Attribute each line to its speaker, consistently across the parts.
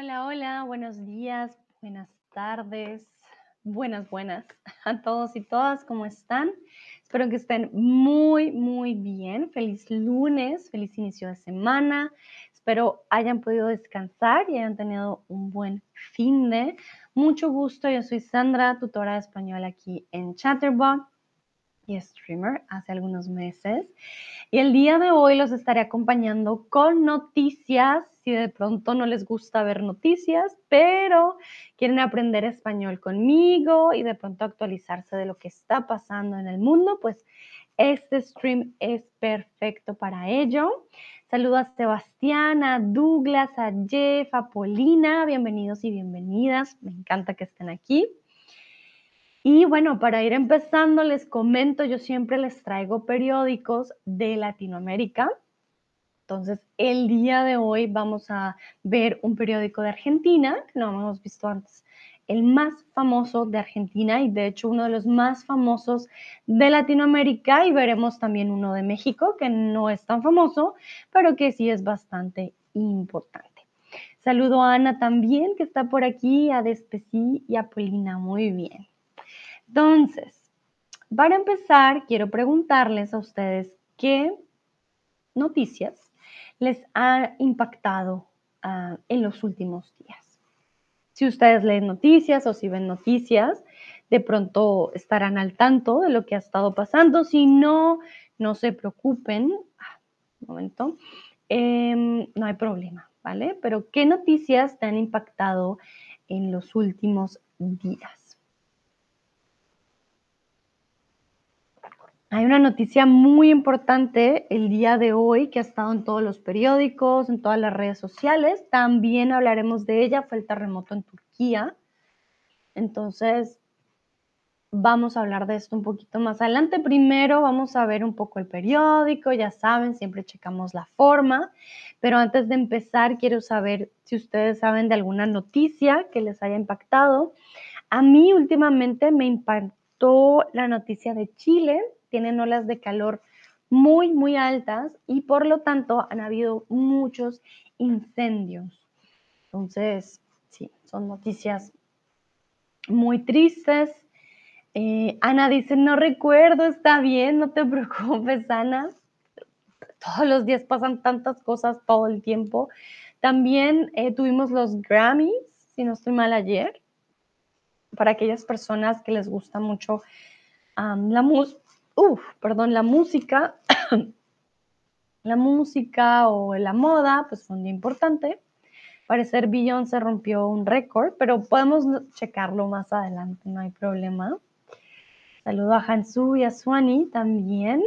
Speaker 1: Hola, hola, buenos días, buenas tardes, buenas, buenas a todos y todas, ¿cómo están? Espero que estén muy, muy bien. Feliz lunes, feliz inicio de semana. Espero hayan podido descansar y hayan tenido un buen fin de. Mucho gusto, yo soy Sandra, tutora de español aquí en Chatterbox y streamer hace algunos meses. Y el día de hoy los estaré acompañando con noticias, si de pronto no les gusta ver noticias, pero quieren aprender español conmigo y de pronto actualizarse de lo que está pasando en el mundo, pues este stream es perfecto para ello. Saludo a Sebastián, a Douglas, a Jeff, a Polina, bienvenidos y bienvenidas. Me encanta que estén aquí. Y bueno, para ir empezando, les comento, yo siempre les traigo periódicos de Latinoamérica. Entonces, el día de hoy vamos a ver un periódico de Argentina, que no hemos visto antes, el más famoso de Argentina y de hecho uno de los más famosos de Latinoamérica y veremos también uno de México, que no es tan famoso, pero que sí es bastante importante. Saludo a Ana también, que está por aquí, a Despesí y a Polina. Muy bien. Entonces, para empezar, quiero preguntarles a ustedes qué noticias les han impactado uh, en los últimos días. Si ustedes leen noticias o si ven noticias, de pronto estarán al tanto de lo que ha estado pasando. Si no, no se preocupen. Ah, un momento. Eh, no hay problema, ¿vale? Pero ¿qué noticias te han impactado en los últimos días? Hay una noticia muy importante el día de hoy que ha estado en todos los periódicos, en todas las redes sociales. También hablaremos de ella, fue el terremoto en Turquía. Entonces, vamos a hablar de esto un poquito más adelante. Primero vamos a ver un poco el periódico, ya saben, siempre checamos la forma, pero antes de empezar quiero saber si ustedes saben de alguna noticia que les haya impactado. A mí últimamente me impactó la noticia de Chile, tienen olas de calor muy, muy altas y por lo tanto han habido muchos incendios. Entonces, sí, son noticias muy tristes. Eh, Ana dice, no recuerdo, está bien, no te preocupes, Ana. Todos los días pasan tantas cosas todo el tiempo. También eh, tuvimos los Grammys, si no estoy mal ayer, para aquellas personas que les gusta mucho la música Uf, perdón, la música, la música o la moda, pues son muy importante. Parecer se rompió un récord, pero podemos checarlo más adelante, no hay problema. Saludo a Hansu y a Swani también.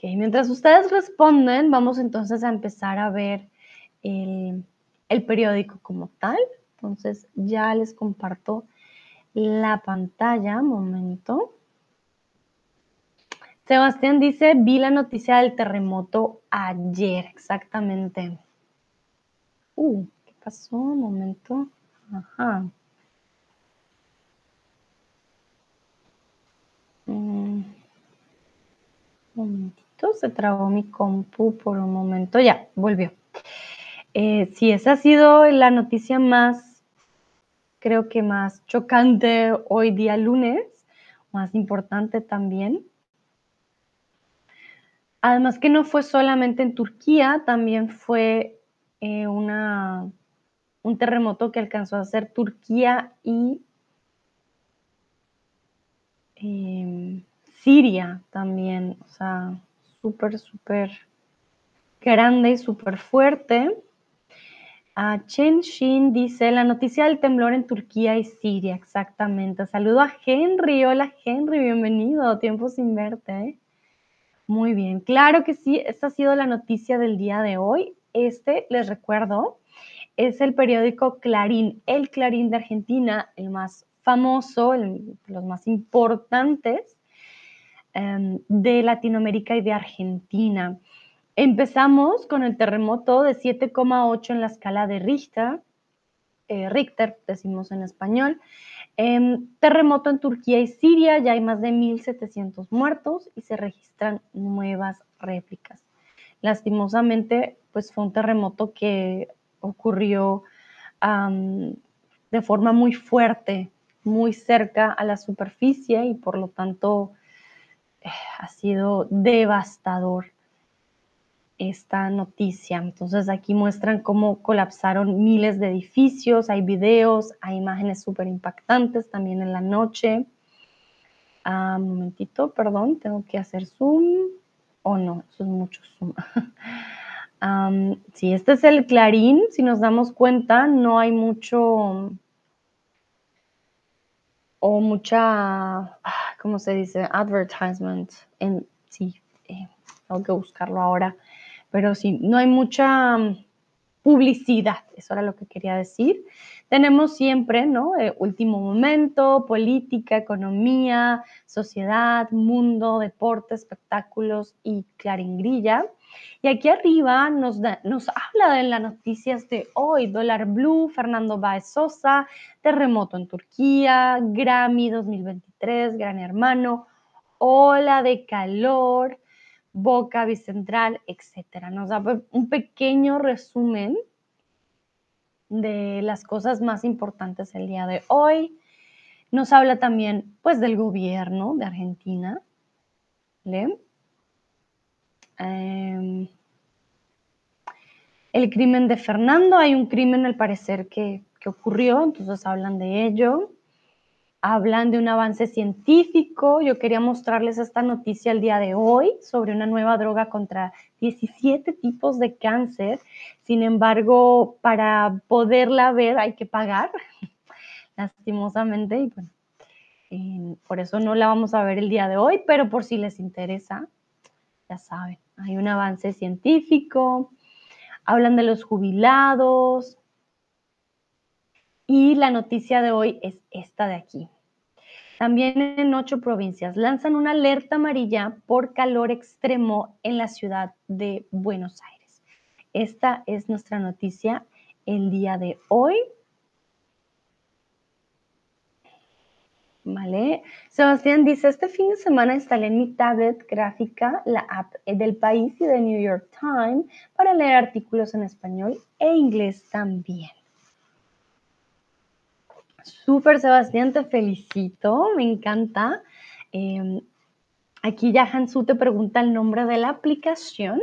Speaker 1: Mientras ustedes responden, vamos entonces a empezar a ver el periódico como tal. Entonces ya les comparto la pantalla, momento. Sebastián dice, vi la noticia del terremoto ayer, exactamente. Uh, ¿qué pasó? Un momento. Ajá. Un momentito, se trabó mi compu por un momento. Ya, volvió. Eh, sí, esa ha sido la noticia más creo que más chocante hoy día lunes, más importante también. Además que no fue solamente en Turquía, también fue eh, una, un terremoto que alcanzó a ser Turquía y em, Siria también, o sea, súper, súper grande y súper fuerte. A Chen Shin dice, la noticia del temblor en Turquía y Siria, exactamente. Saludo a Henry. Hola Henry, bienvenido. Tiempo sin verte. ¿eh? Muy bien, claro que sí, esta ha sido la noticia del día de hoy. Este, les recuerdo, es el periódico Clarín, el Clarín de Argentina, el más famoso, los más importantes em, de Latinoamérica y de Argentina. Empezamos con el terremoto de 7,8 en la escala de Richter, eh, Richter decimos en español. Em, terremoto en Turquía y Siria, ya hay más de 1.700 muertos y se registran nuevas réplicas. Lastimosamente, pues fue un terremoto que ocurrió de forma muy fuerte, muy cerca a la superficie y por lo tanto eh, ha sido devastador esta noticia. Entonces aquí muestran cómo colapsaron miles de edificios, hay videos, hay imágenes súper impactantes también en la noche. Ah, un momentito, perdón, tengo que hacer zoom. Oh, no, eso es mucho zoom. si este es el clarín, si nos damos cuenta, no hay mucho o mucha, ah, ¿cómo se dice? Advertisement. En, sí, eh, tengo que buscarlo ahora. Pero sí, no hay mucha mm, publicidad, eso era lo que quería decir. Tenemos siempre, ¿no? Eh, último momento, política, economía, sociedad, mundo, deporte, espectáculos y claringrilla. Y aquí arriba nos, nos habla de las noticias de hoy, dólar blue, Fernando Baez Sosa, terremoto en Turquía, Grammy 2023, Gran Hermano, ola de calor, Boca Bicentral, etc. Nos da un pequeño resumen de las cosas más importantes el día de hoy. Nos habla también pues del gobierno de Argentina. ¿Le? Em, el crimen de Fernando, hay un crimen al parecer que, que ocurrió, entonces hablan de ello. Hablan de un avance científico. Yo quería mostrarles esta noticia el día de hoy sobre una nueva droga contra 17 tipos de cáncer. Sin embargo, para poderla ver hay que pagar, lastimosamente. Y bueno, eh, por eso no la vamos a ver el día de hoy, pero por si les interesa, ya saben hay un avance científico, hablan de los jubilados y la noticia de hoy es esta de aquí. También en ocho provincias lanzan una alerta amarilla por calor extremo en la ciudad de Buenos Aires. Esta es nuestra noticia el día de hoy. ¿Vale? Sebastián dice, este fin de semana instalé en mi tablet gráfica la app del país y de New York Times para leer artículos en español e inglés también. Súper, Sebastián, te felicito, me encanta. Em, aquí ya Hansu te pregunta el nombre de la aplicación.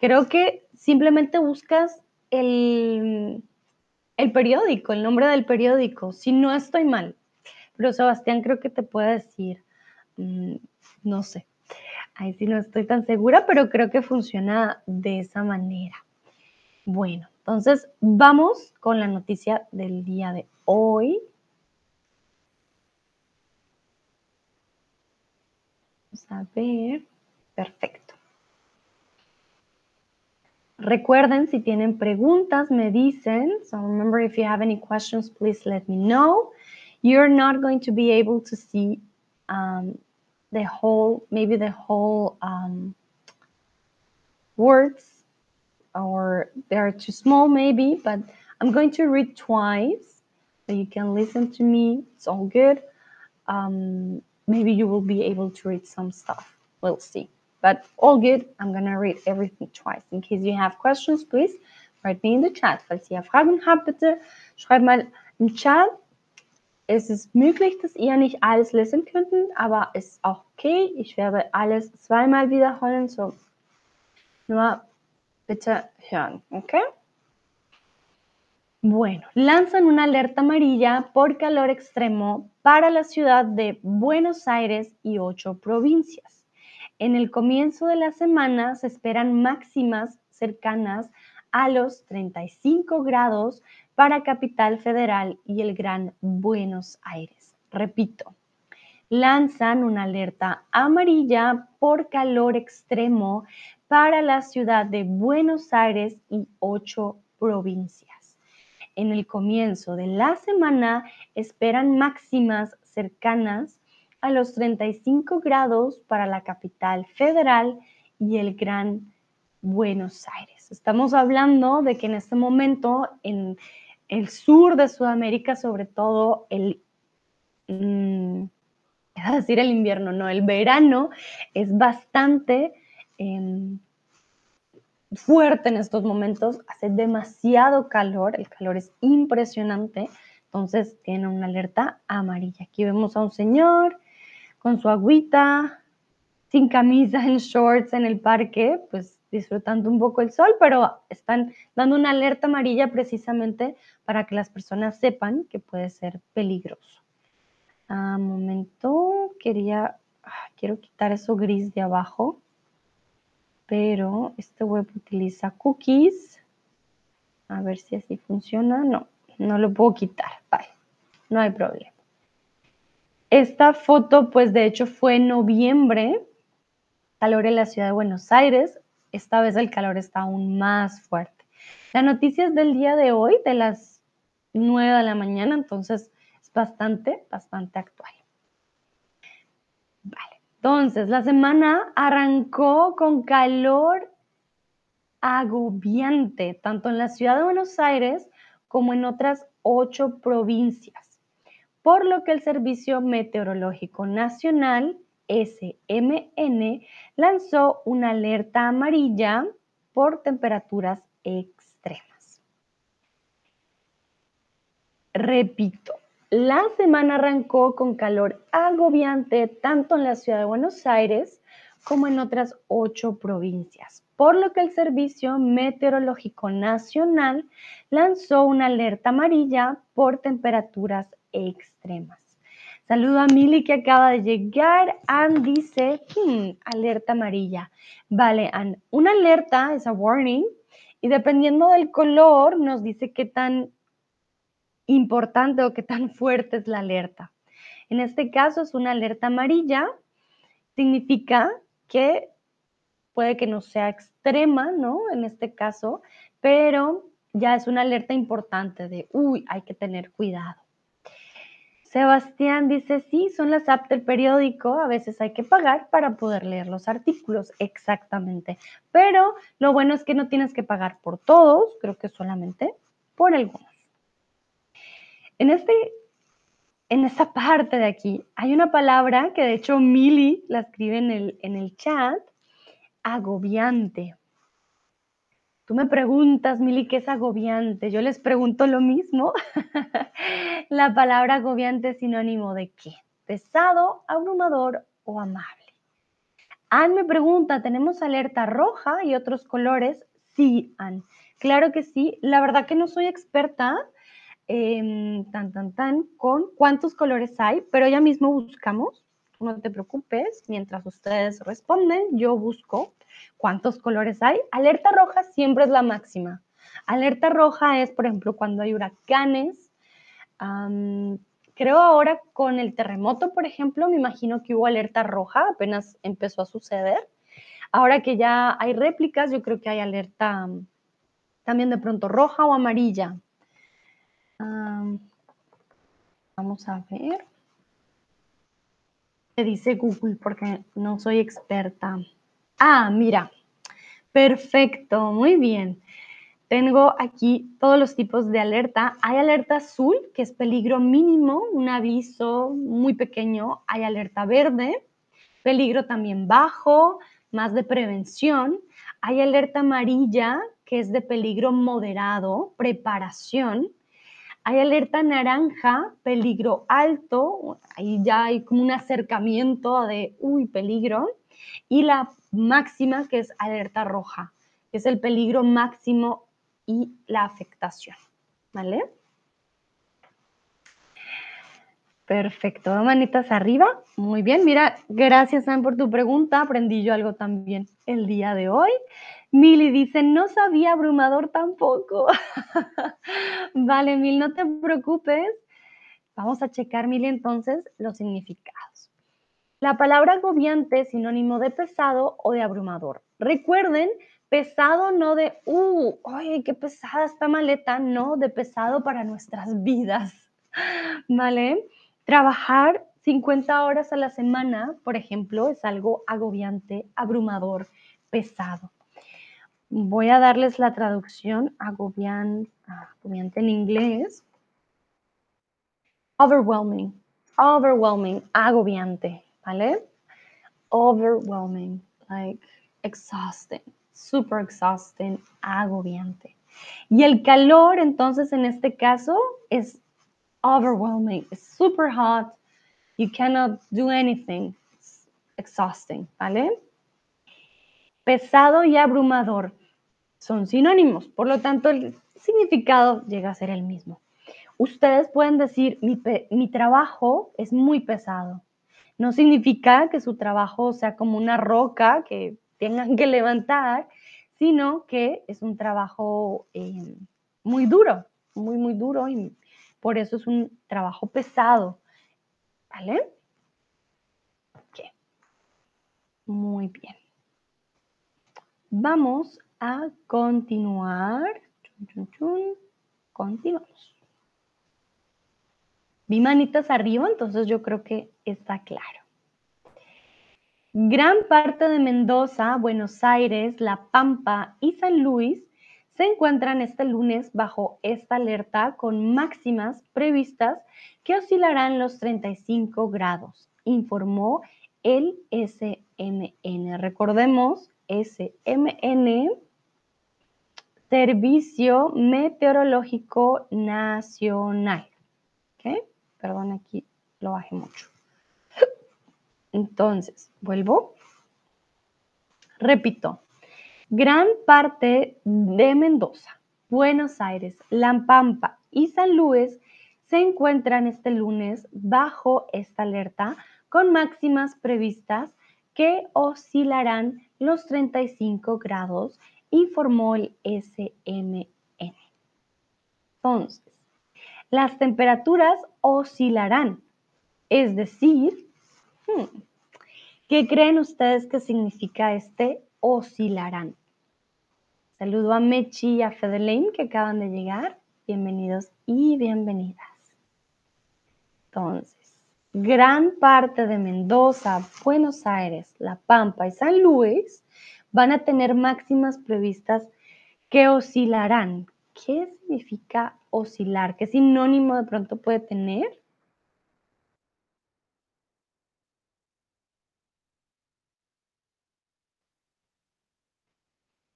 Speaker 1: Creo que simplemente buscas el, el periódico, el nombre del periódico, si no estoy mal. Pero Sebastián creo que te puede decir, mm, no sé, ahí sí no estoy tan segura, pero creo que funciona de esa manera. Bueno, entonces vamos con la noticia del día de hoy. Vamos a ver. Perfecto. Recuerden, si tienen preguntas, me dicen. So remember, if you have any questions, please let me know you're not going to be able to see um, the whole, maybe the whole um, words, or they're too small, maybe, but I'm going to read twice so you can listen to me. It's all good. Um, maybe you will be able to read some stuff. We'll see. But all good. I'm to read everything twice. In case you have questions, please write me in the chat. Falls ihr Fragen habt, bitte schreibt mal im Chat es ist möglich, dass ihr nicht alles lesen könnten, aber ist auch okay. Ich werde alles zweimal wiederholen, so nur bitte hören, ¿ok? Bueno, lanzan una alerta amarilla por calor extremo para la ciudad de Buenos Aires y ocho provincias. En el comienzo de la semana se esperan máximas cercanas a los 35 grados para Capital Federal y el Gran Buenos Aires. Repito, lanzan una alerta amarilla por calor extremo para la ciudad de Buenos Aires y ocho provincias. En el comienzo de la semana esperan máximas cercanas a los 35 grados para la capital federal y el Gran Buenos Aires. Estamos hablando de que en este momento en el sur de Sudamérica, sobre todo el, mm, decir el invierno, no, el verano es bastante em, fuerte en estos momentos, hace demasiado calor, el calor es impresionante, entonces tiene una alerta amarilla. Aquí vemos a un señor con su agüita, sin camisa, en shorts en el parque, pues disfrutando un poco el sol, pero están dando una alerta amarilla precisamente para que las personas sepan que puede ser peligroso. A momento, quería, ah, quiero quitar eso gris de abajo pero este web utiliza cookies. A ver si así funciona. No, no lo puedo quitar. Bye. No hay problema. Esta foto, pues de hecho fue en noviembre, calor en la ciudad de Buenos Aires. Esta vez el calor está aún más fuerte. La noticia es del día de hoy, de las 9 de la mañana, entonces es bastante, bastante actual. Entonces, la semana arrancó con calor agobiante, tanto en la ciudad de Buenos Aires como en otras ocho provincias, por lo que el Servicio Meteorológico Nacional, SMN, lanzó una alerta amarilla por temperaturas extremas. Repito, la semana arrancó con calor agobiante tanto en la ciudad de Buenos Aires como en otras ocho provincias, por lo que el Servicio Meteorológico Nacional lanzó una alerta amarilla por temperaturas extremas. Saludo a Mili que acaba de llegar. Ann dice, hmm, alerta amarilla. Vale, Ann, una alerta es a warning y dependiendo del color nos dice qué tan importante o qué tan fuerte es la alerta. En este caso es una alerta amarilla, significa que puede que no sea extrema, ¿no? En este caso, pero ya es una alerta importante de, uy, hay que tener cuidado. Sebastián dice, sí, son las apps del periódico, a veces hay que pagar para poder leer los artículos, exactamente. Pero lo bueno es que no tienes que pagar por todos, creo que solamente por algunos. En, este, en esta parte de aquí hay una palabra que de hecho Mili la escribe en el, en el chat, agobiante. Tú me preguntas, Mili, ¿qué es agobiante? Yo les pregunto lo mismo. la palabra agobiante es sinónimo de qué? Pesado, abrumador o amable. Anne me pregunta, ¿tenemos alerta roja y otros colores? Sí, Anne. Claro que sí. La verdad que no soy experta Em, tan, tan, tan, con cuántos colores hay, pero ya mismo buscamos, no te preocupes, mientras ustedes responden, yo busco cuántos colores hay. Alerta roja siempre es la máxima. Alerta roja es, por ejemplo, cuando hay huracanes. creo ahora con el terremoto, por ejemplo, me imagino que hubo alerta roja, apenas empezó a suceder. Ahora que ya hay réplicas, yo creo que hay alerta también de pronto roja o amarilla vamos a ver. ¿Qué dice Google? Porque no soy experta. Ah, mira. Perfecto, muy bien. Tengo aquí todos los tipos de alerta. Hay alerta azul, que es peligro mínimo, un aviso muy pequeño. Hay alerta verde, peligro también bajo, más de prevención. Hay alerta amarilla, que es de peligro moderado, preparación. Hay alerta naranja, peligro alto, ahí ya hay como un acercamiento de, uy, peligro. Y la máxima, que es alerta roja, que es el peligro máximo y la afectación. ¿Vale? Perfecto, manitas arriba. Muy bien, mira, gracias Sam por tu pregunta. Aprendí yo algo también el día de hoy. Mili dice, no sabía abrumador tampoco. vale, Mil, no te preocupes. Vamos a checar, Mili, entonces los significados. La palabra agobiante es sinónimo de pesado o de abrumador. Recuerden, pesado no de, uh, oye, qué pesada esta maleta, no, de pesado para nuestras vidas. ¿Vale? Trabajar 50 horas a la semana, por ejemplo, es algo agobiante, abrumador, pesado. Voy a darles la traducción agobiante, agobiante en inglés. Overwhelming, overwhelming, agobiante, ¿vale? Overwhelming, like exhausting, super exhausting, agobiante. Y el calor, entonces, en este caso, es overwhelming, es super hot, you cannot do anything, it's exhausting, ¿vale? Pesado y abrumador son sinónimos, por lo tanto, el significado llega a ser el mismo. Ustedes pueden decir, mi, mi trabajo es muy pesado. No significa que su trabajo sea como una roca que tengan que levantar, sino que es un trabajo eh, muy duro, muy, muy duro y por eso es un trabajo pesado. ¿Vale? Muy bien. Vamos a continuar. Continuamos. Vi manitas arriba, entonces yo creo que está claro. Gran parte de Mendoza, Buenos Aires, La Pampa y San Luis se encuentran este lunes bajo esta alerta con máximas previstas que oscilarán los 35 grados, informó el SMN. Recordemos, SMN, Servicio Meteorológico Nacional. ¿Ok? Perdón, aquí lo bajé mucho. Entonces, vuelvo. Repito, gran parte de Mendoza, Buenos Aires, La Pampa y San Luis se encuentran este lunes bajo esta alerta con máximas previstas que oscilarán los 35 grados, informó el SMN. Entonces, las temperaturas oscilarán, es decir, Hmm. ¿Qué creen ustedes que significa este oscilarán? Saludo a Mechi y a Fedelaine que acaban de llegar. Bienvenidos y bienvenidas. Entonces, gran parte de Mendoza, Buenos Aires, La Pampa y San Luis van a tener máximas previstas que oscilarán. ¿Qué significa oscilar? ¿Qué sinónimo de pronto puede tener?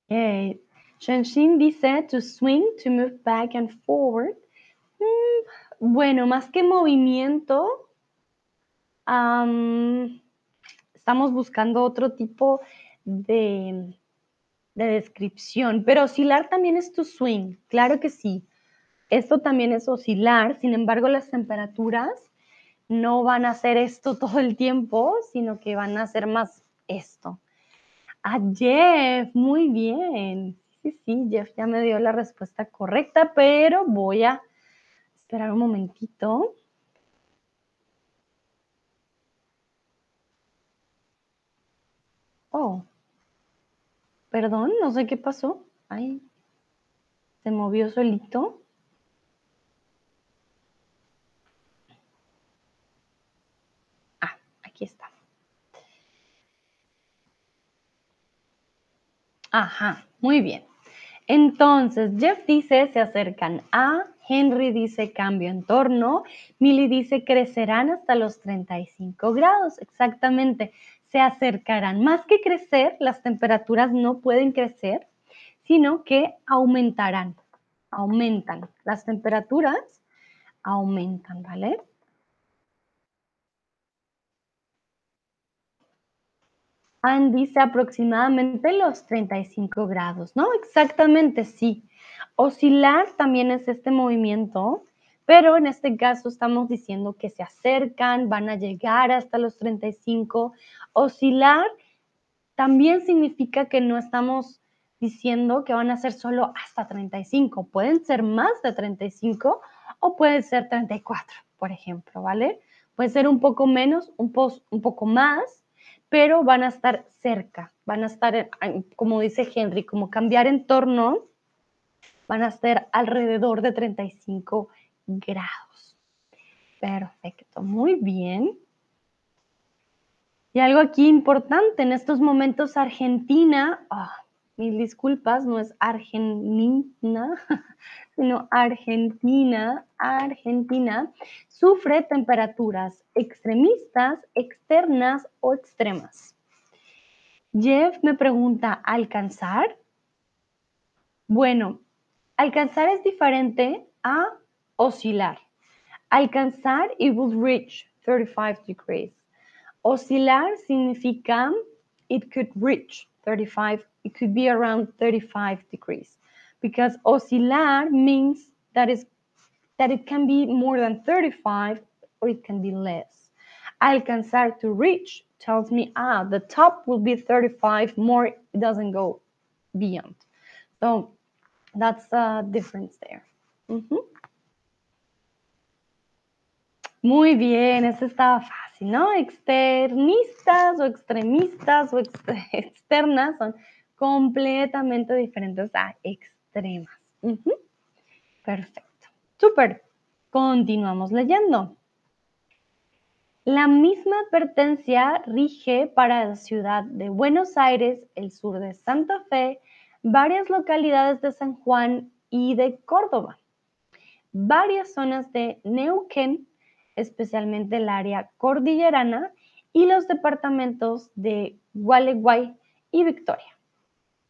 Speaker 1: Okay. Shanshin dice to swing, to move back and forward. Mm, bueno, más que movimiento, estamos buscando otro tipo de, de descripción, pero oscilar también es to swing, claro que sí. Esto también es oscilar, sin embargo las temperaturas no van a ser esto todo el tiempo, sino que van a ser más esto. A Jeff, muy bien. Sí, sí, Jeff ya me dio la respuesta correcta, pero voy a esperar un momentito. Oh, perdón, no sé qué pasó. Ay, se movió solito. Ah, aquí está. Ajá, muy bien. Entonces, Jeff dice, se acercan a, Henry dice, cambio en torno, Millie dice, crecerán hasta los 35 grados, exactamente, se acercarán. Más que crecer, las temperaturas no pueden crecer, sino que aumentarán, aumentan. Las temperaturas aumentan, ¿vale? dice aproximadamente los 35 grados, ¿no? Exactamente, sí. Oscilar también es este movimiento, pero en este caso estamos diciendo que se acercan, van a llegar hasta los 35. Oscilar también significa que no estamos diciendo que van a ser solo hasta 35. Pueden ser más de 35 o pueden ser 34, por ejemplo, ¿vale? Puede ser un poco menos, un, un poco más, pero van a estar cerca, van a estar, como dice Henry, como cambiar entorno, van a estar alrededor de 35 grados. Perfecto, muy bien. Y algo aquí importante, en estos momentos Argentina, ah, mil disculpas, no es Argentina, sino Argentina, Argentina, sufre temperaturas extremistas, externas o extremas. Jeff me pregunta, ¿alcanzar? Bueno, alcanzar es diferente a oscilar. Alcanzar, it will reach 35 degrees. Oscilar significa it could reach 35, it could be around 35 degrees. Because oscilar means that is that it can be more than 35 or it can be less. Alcanzar to reach tells me, ah, the top will be 35, more it doesn't go beyond. So that's the difference there. Ujú. Muy bien, eso estaba fácil, ¿no? Externistas o extremistas o ex- externas son completamente diferentes a extremas. Perfecto. Súper. Continuamos leyendo. La misma advertencia rige para la ciudad de Buenos Aires, el sur de Santa Fe, varias localidades de San Juan y de Córdoba, varias zonas de Neuquén, especialmente el área cordillerana, y los departamentos de Gualeguay y Victoria.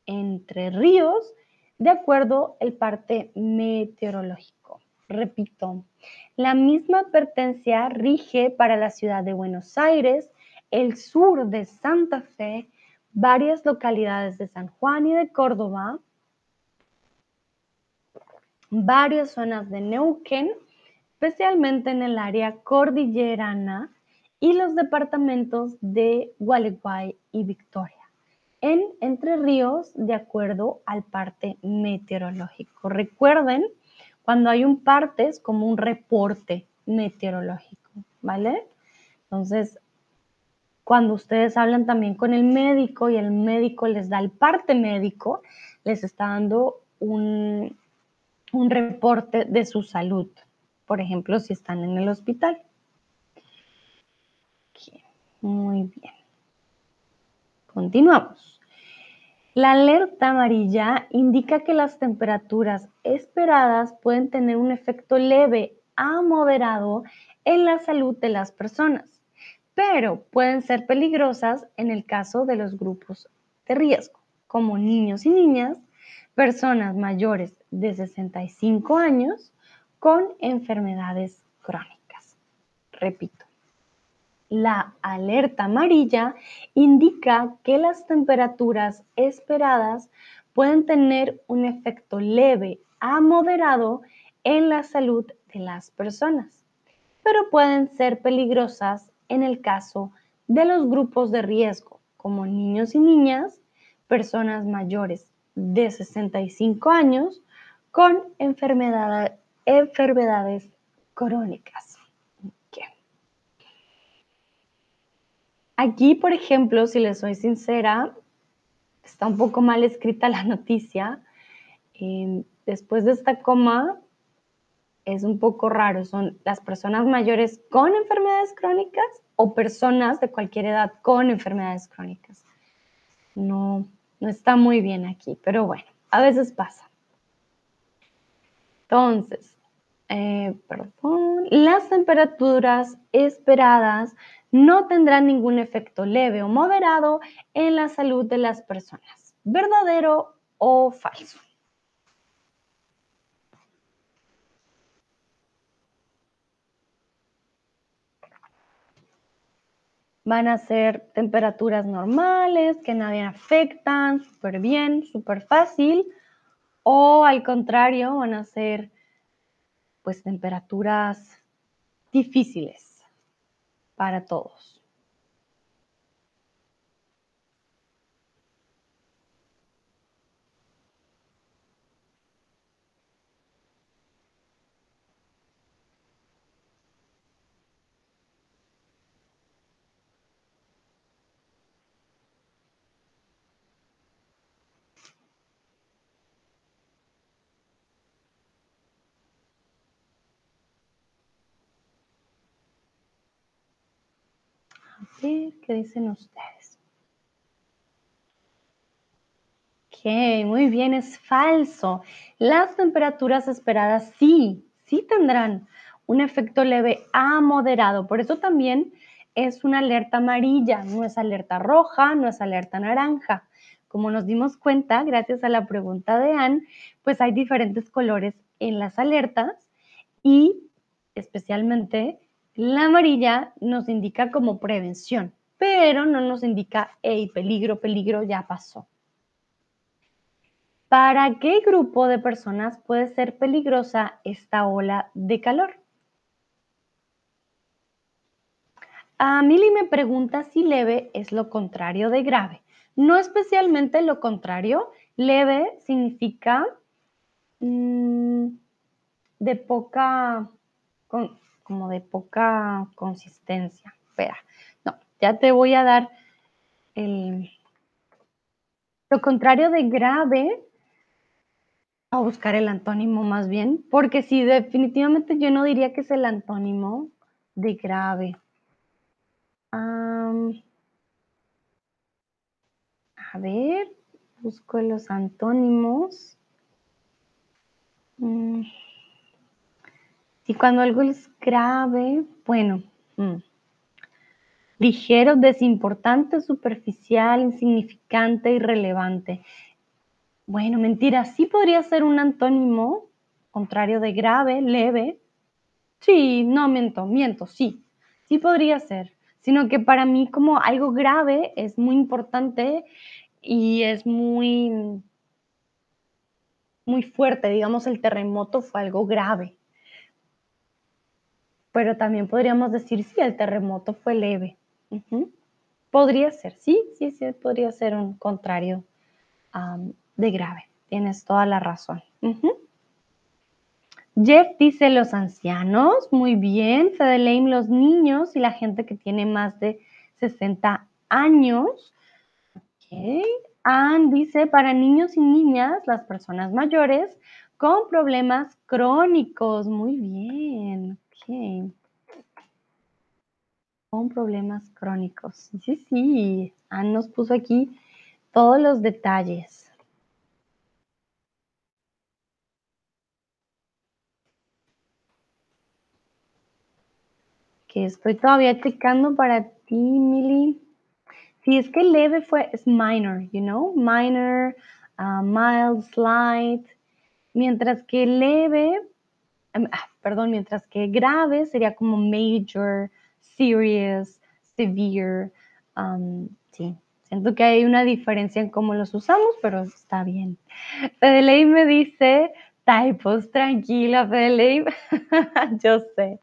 Speaker 1: Entre ríos, de acuerdo el parte meteorológico. Repito, la misma advertencia rige para la ciudad de Buenos Aires, el sur de Santa Fe, varias localidades de San Juan y de Córdoba, varias zonas de Neuquén, especialmente en el área cordillerana y los departamentos de Gualeguay y Victoria. En Entre Ríos, de acuerdo al parte meteorológico. Recuerden, cuando hay un parte es como un reporte meteorológico, ¿vale? Entonces, cuando ustedes hablan también con el médico y el médico les da el parte médico, les está dando un, un reporte de su salud. Por ejemplo, si están en el hospital. Muy bien. Continuamos. La alerta amarilla indica que las temperaturas esperadas pueden tener un efecto leve a moderado en la salud de las personas, pero pueden ser peligrosas en el caso de los grupos de riesgo, como niños y niñas, personas mayores de 65 años con enfermedades crónicas. Repito, la alerta amarilla indica que las temperaturas esperadas pueden tener un efecto leve a moderado en la salud de las personas, pero pueden ser peligrosas en el caso de los grupos de riesgo, como niños y niñas, personas mayores de 65 años con enfermedad- enfermedades crónicas. Aquí, por ejemplo, si les soy sincera, está un poco mal escrita la noticia. Después de esta coma, es un poco raro. Son las personas mayores con enfermedades crónicas o personas de cualquier edad con enfermedades crónicas. No, no está muy bien aquí, pero bueno, a veces pasa. Entonces, eh, perdón, las temperaturas esperadas no tendrán ningún efecto leve o moderado en la salud de las personas. ¿Verdadero o falso? Van a ser temperaturas normales que nadie afectan, súper bien, súper fácil. O al contrario, van a ser pues temperaturas difíciles para todos. Ver, ¿qué dicen ustedes? Ok, muy bien, es falso. Las temperaturas esperadas sí, sí tendrán un efecto leve a moderado. Por eso también es una alerta amarilla, no es alerta roja, no es alerta naranja. Como nos dimos cuenta, gracias a la pregunta de Anne, pues hay diferentes colores en las alertas y especialmente la amarilla nos indica como prevención, pero no nos indica, hey, peligro, peligro, ya pasó. ¿Para qué grupo de personas puede ser peligrosa esta ola de calor? A Mili me pregunta si leve es lo contrario de grave. No especialmente lo contrario. Leve significa mm, de poca, como de poca consistencia. Espera, no, ya te voy a dar el... Lo contrario de grave, a buscar el antónimo más bien, porque sí, definitivamente yo no diría que es el antónimo de grave a ver, busco los antónimos. Mm. Y cuando algo es grave, bueno, mm. ligero, desimportante, superficial, insignificante, irrelevante. Bueno, mentira, sí podría ser un antónimo contrario de grave, leve. Sí, no miento, miento, sí, sí podría ser sino que para mí como algo grave es muy importante y es muy, muy fuerte. Digamos, el terremoto fue algo grave. Pero también podríamos decir, sí, el terremoto fue leve. Podría ser, sí, sí, sí, podría ser un contrario de grave. Tienes toda la razón. Jeff dice los ancianos, muy bien. Fedeleim, los niños y la gente que tiene más de 60 años. Ok. Ann dice para niños y niñas, las personas mayores con problemas crónicos. Muy bien. Con problemas crónicos. Sí, sí. Ann nos puso aquí todos los detalles. que estoy todavía checando para ti, Mili. Si es que leve fue, es minor, you know, minor, uh, mild, slight, mientras que leve, ah, perdón, mientras que grave sería como major, serious, severe, um, sí. Siento que hay una diferencia en cómo los usamos, pero está bien. Fedeleim me dice, typos, tranquila, Fedeleim. Yo sé.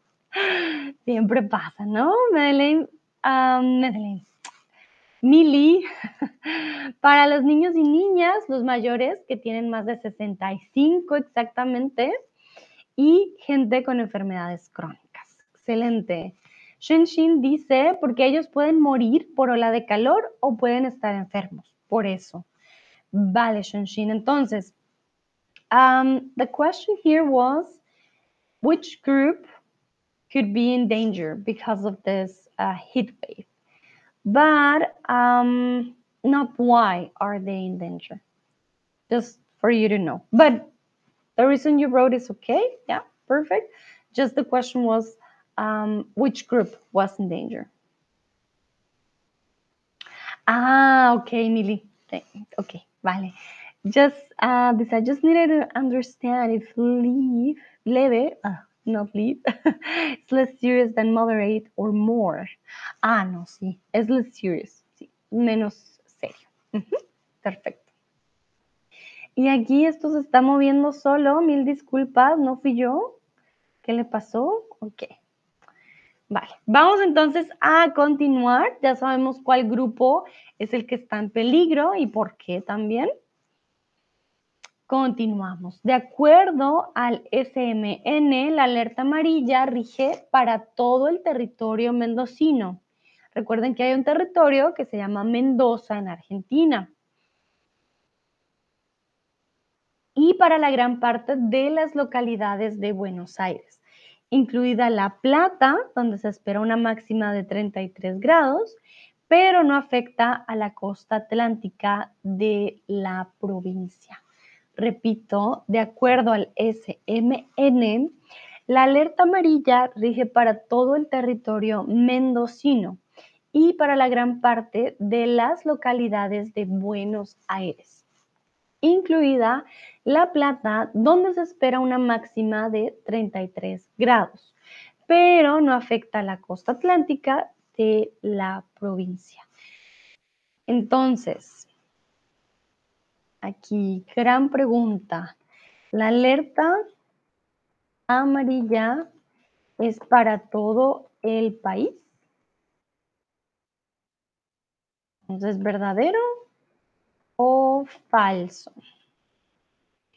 Speaker 1: Siempre pasa, ¿no? Medellín, Medellín. Mili, para los niños y niñas, los mayores que tienen más de 65 exactamente, y gente con enfermedades crónicas. Excelente. Shenshin dice, porque ellos pueden morir por ola de calor o pueden estar enfermos. Por eso. Vale, Shenshin. Entonces, um, the question here was, which group could be in danger because of this uh, heat wave. But um, not why are they in danger. Just for you to know. But the reason you wrote is okay. Yeah, perfect. Just the question was um, which group was in danger. Ah, okay, Millie. Okay, vale. Just uh, this, I just needed to understand if leave, leve, uh, not lead. it's less serious than moderate or more. Ah, no, sí, es less serious, sí, menos serio. Perfecto. Y aquí esto se está moviendo solo, mil disculpas, no fui yo. ¿Qué le pasó? Ok. Vale, vamos entonces a continuar. Ya sabemos cuál grupo es el que está en peligro y por qué también. Continuamos. De acuerdo al SMN, la alerta amarilla rige para todo el territorio mendocino. Recuerden que hay un territorio que se llama Mendoza en Argentina. Y para la gran parte de las localidades de Buenos Aires, incluida La Plata, donde se espera una máxima de 33 grados, pero no afecta a la costa atlántica de la provincia. Repito, de acuerdo al SMN, La alerta amarilla rige para todo el territorio mendocino y para la gran parte de las localidades de Buenos Aires, incluida La Plata, donde se espera una máxima de 33 grados, pero no afecta a la costa atlántica de la provincia. Entonces, aquí, gran pregunta. La alerta amarilla es para todo el país. Entonces, ¿verdadero o falso?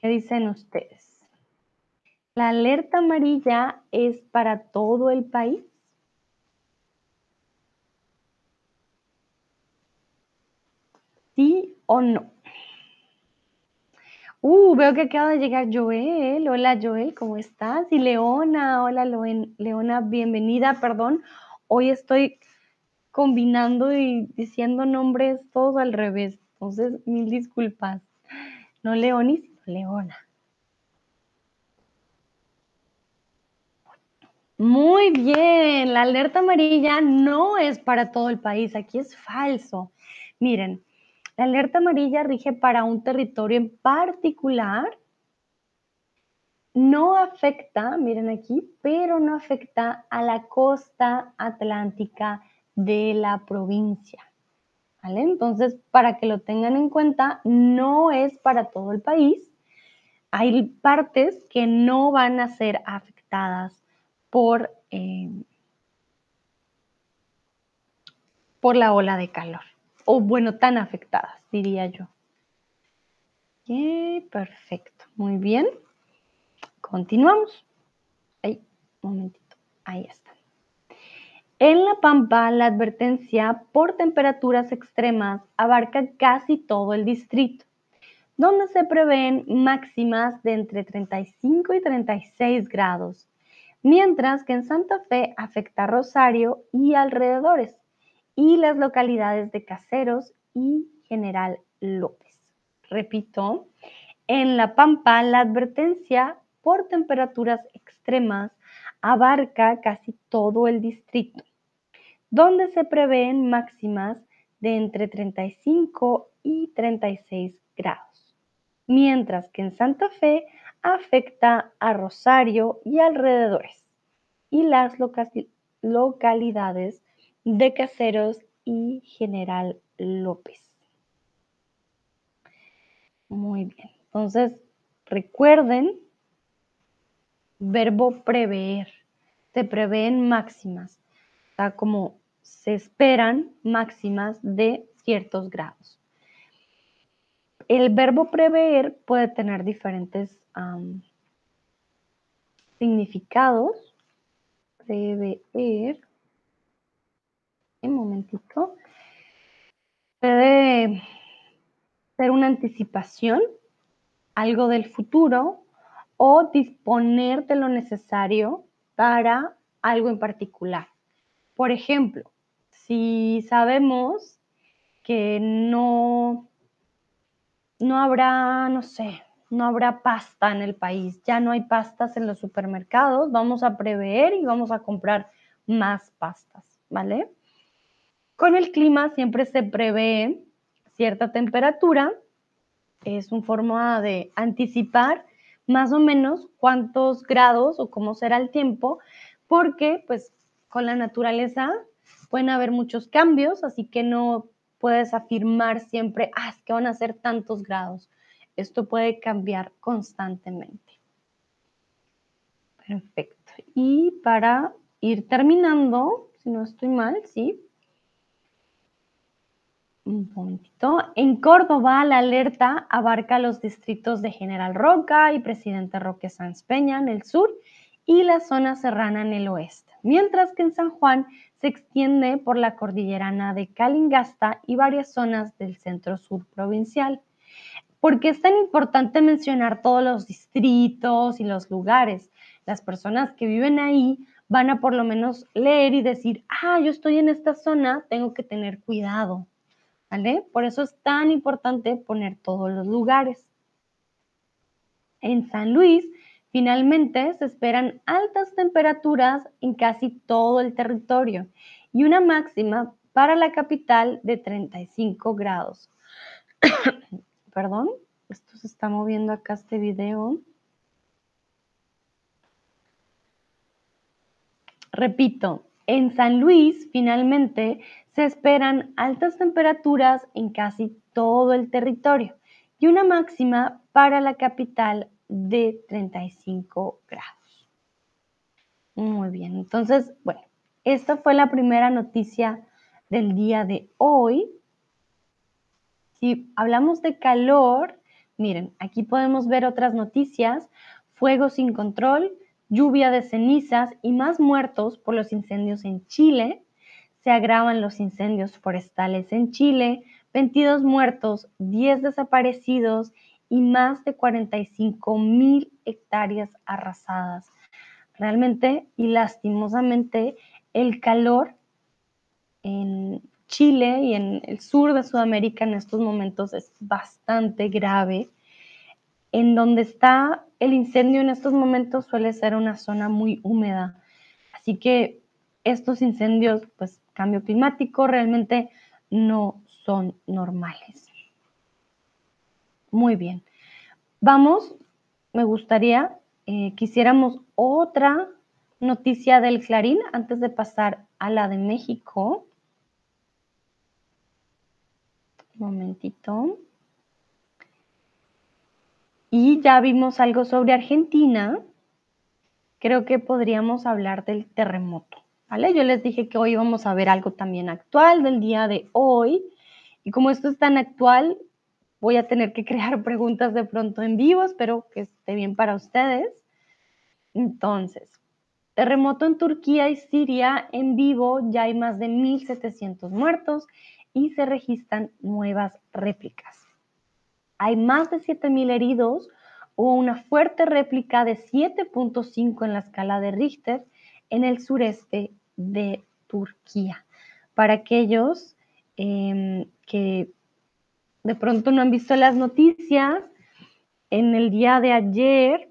Speaker 1: ¿Qué dicen ustedes? ¿La alerta amarilla es para todo el país? ¿Sí o no? Uh, veo que acaba de llegar Joel. Hola Joel, ¿cómo estás? Y Leona, hola Leona, bienvenida, perdón. Hoy estoy combinando y diciendo nombres todos al revés. Entonces, mil disculpas. No Leonis, Leona. Muy bien, la alerta amarilla no es para todo el país, aquí es falso. Miren, la alerta amarilla rige para un territorio en particular. No afecta, miren aquí, pero no afecta a la costa atlántica de la provincia. ¿Vale? Entonces, para que lo tengan en cuenta, no es para todo el país. Hay partes que no van a ser afectadas por, eh, por la ola de calor o bueno, tan afectadas, diría yo. perfecto, muy bien. Continuamos. Ahí, un momentito, ahí está. En La Pampa, la advertencia por temperaturas extremas abarca casi todo el distrito, donde se prevén máximas de entre 35 y 36 grados, mientras que en Santa Fe afecta Rosario y alrededores, y las localidades de Caseros y General López. Repito, en La Pampa la advertencia por temperaturas extremas abarca casi todo el distrito, donde se prevén máximas de entre 35 y 36 grados, mientras que en Santa Fe afecta a Rosario y alrededores, y las localidades de Caseros y General López. Muy bien. Entonces, recuerden, verbo prever. Se prevén máximas. Está como se esperan máximas de ciertos grados. El verbo prever puede tener diferentes significados. Prever un momentito. Puede ser una anticipación, algo del futuro, o disponer de lo necesario para algo en particular. Por ejemplo, si sabemos que no, no habrá, no sé, no habrá pasta en el país, ya no hay pastas en los supermercados, vamos a prever y vamos a comprar más pastas, ¿vale? Con el clima siempre se prevé cierta temperatura, es una forma de anticipar más o menos cuántos grados o cómo será el tiempo, porque pues con la naturaleza pueden haber muchos cambios, así que no puedes afirmar siempre, ah, es que van a ser tantos grados. Esto puede cambiar constantemente. Perfecto. Y para ir terminando, si no estoy mal, sí, un momentito. En Córdoba, la alerta abarca los distritos de General Roca y Presidente Roque Sanz Peña en el sur y la zona serrana en el oeste, mientras que en San Juan se extiende por la cordillerana de Calingasta y varias zonas del centro sur provincial. ¿Por qué es tan importante mencionar todos los distritos y los lugares? Las personas que viven ahí van a por lo menos leer y decir, ah, yo estoy en esta zona, tengo que tener cuidado, por eso es tan importante poner todos los lugares. En San Luis Finalmente, se esperan altas temperaturas en casi todo el territorio y una máxima para la capital de 35 grados. Perdón, esto se está moviendo acá este video. Repito, en San Luis finalmente se esperan altas temperaturas en casi todo el territorio y una máxima para la capital de 35 grados. Muy bien, entonces, bueno, esta fue la primera noticia del día de hoy. Si hablamos de calor, miren, aquí podemos ver otras noticias, fuego sin control, lluvia de cenizas y más muertos por los incendios en Chile. Se agravan los incendios forestales en Chile, 22 muertos, 10 desaparecidos y más de 45 mil hectáreas arrasadas. Realmente y lastimosamente el calor en Chile y en el sur de Sudamérica en estos momentos es bastante grave. En donde está el incendio en estos momentos suele ser una zona muy húmeda. Así que estos incendios, pues cambio climático, realmente no son normales. Muy bien. Vamos, me gustaría, eh, quisiéramos otra noticia del Clarín antes de pasar a la de México. Un momentito. Y ya vimos algo sobre Argentina. Creo que podríamos hablar del terremoto. ¿Vale? Yo les dije que hoy vamos a ver algo también actual del día de hoy. Y como esto es tan actual, voy a tener que crear preguntas de pronto en vivo, espero que esté bien para ustedes. Entonces, terremoto en Turquía y Siria en vivo, ya hay más de 1.700 muertos y se registran nuevas réplicas. Hay más de 7.000 heridos, hubo una fuerte réplica de 7.5 en la escala de Richter en el sureste de Turquía. Para aquellos em, que de pronto no han visto las noticias, en el día de ayer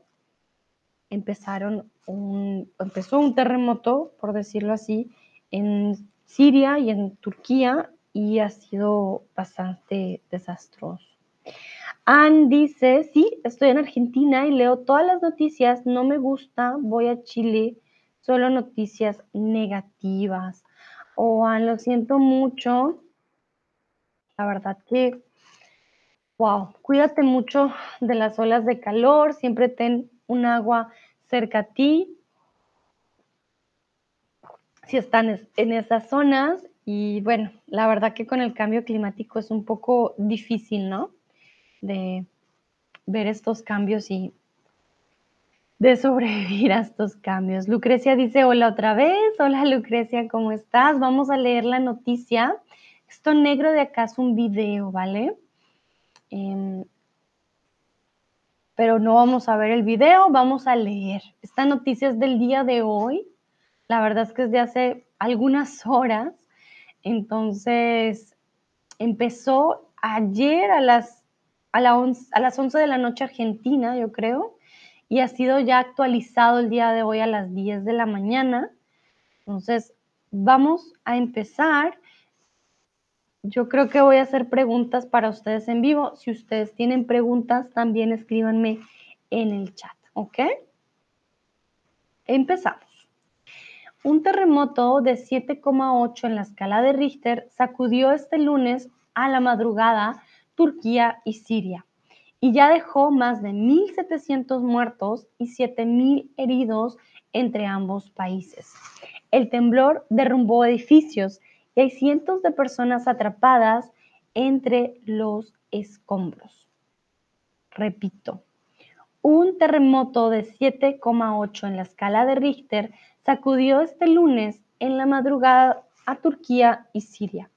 Speaker 1: empezaron un, empezó un terremoto, por decirlo así, en Siria y en Turquía y ha sido bastante desastroso. Ann dice, sí, estoy en Argentina y leo todas las noticias, no me gusta, voy a Chile, solo noticias negativas. O Ann, lo siento mucho, la verdad que Wow, cuídate mucho de las olas de calor, siempre ten un agua cerca a ti. Si están en esas zonas y bueno, la verdad que con el cambio climático es un poco difícil, ¿no? De ver estos cambios y de sobrevivir a estos cambios. Lucrecia dice, hola otra vez, hola Lucrecia, ¿cómo estás? Vamos a leer la noticia. Esto negro de acá es un video, ¿vale? Em, pero no vamos a ver el video, vamos a leer. Esta noticia es del día de hoy. La verdad es que es de hace algunas horas. Entonces, empezó ayer a las, a, a las 11 de la noche Argentina, yo creo, y ha sido ya actualizado el día de hoy a las 10 de la mañana. Entonces, vamos a empezar yo creo que voy a hacer preguntas para ustedes en vivo. Si ustedes tienen preguntas, también escríbanme en el chat, ¿ok? Empezamos. Un terremoto de 7,8 en la escala de Richter sacudió este lunes a la madrugada Turquía y Siria y ya dejó más de 1.700 muertos y 7.000 heridos entre ambos países. El temblor derrumbó edificios y hay cientos de personas atrapadas entre los escombros. Repito, un terremoto de 7,8 en la escala de Richter sacudió este lunes en la madrugada a Turquía y Siria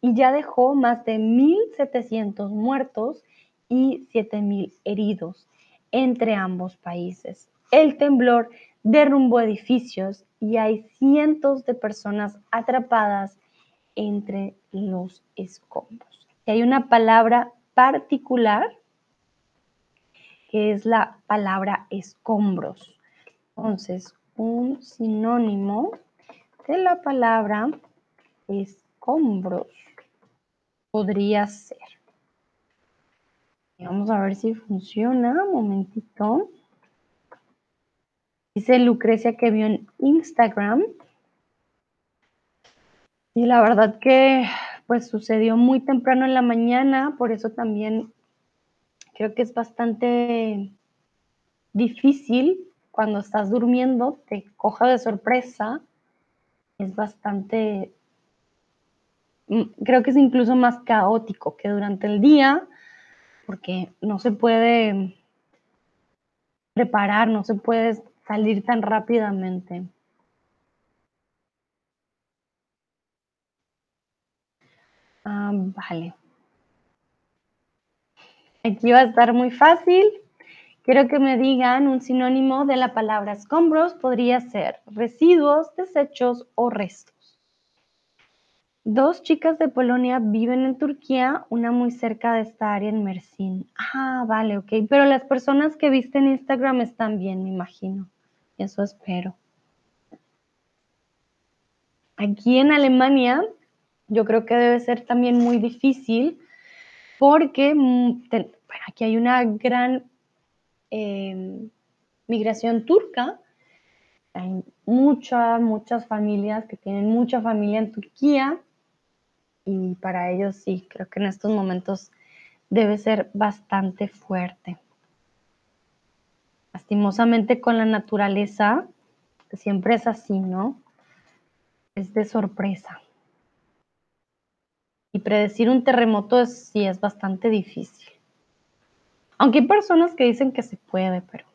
Speaker 1: y ya dejó más de 1.700 muertos y 7.000 heridos entre ambos países. El temblor derrumbó edificios y hay cientos de personas atrapadas entre los escombros. Y hay una palabra particular que es la palabra escombros. Entonces, un sinónimo de la palabra escombros podría ser. Vamos a ver si funciona. Un momentito. Dice Lucrecia que vio en Instagram. Y la verdad que pues sucedió muy temprano en la mañana, por eso también creo que es bastante difícil cuando estás durmiendo, te coja de sorpresa. Es bastante, mm, creo que es incluso más caótico que durante el día, porque no se puede preparar, no se puede salir tan rápidamente. Ah, vale. Aquí va a estar muy fácil. Quiero que me digan un sinónimo de la palabra escombros. Podría ser residuos, desechos o restos. Dos chicas de Polonia viven en Turquía, una muy cerca de esta área en Mersin. Ah, vale, ok. Pero las personas que viste en Instagram están bien, me imagino. Eso espero. Aquí en Alemania, yo creo que debe ser también muy difícil porque mm, aquí hay una gran em, migración turca. Hay muchas, muchas familias que tienen mucha familia en Turquía y para ellos sí, creo que en estos momentos debe ser bastante fuerte. Lastimosamente con la naturaleza, siempre es así, ¿no? Es de sorpresa. Y predecir un terremoto es, sí es bastante difícil. Aunque hay personas que dicen que se puede, pero...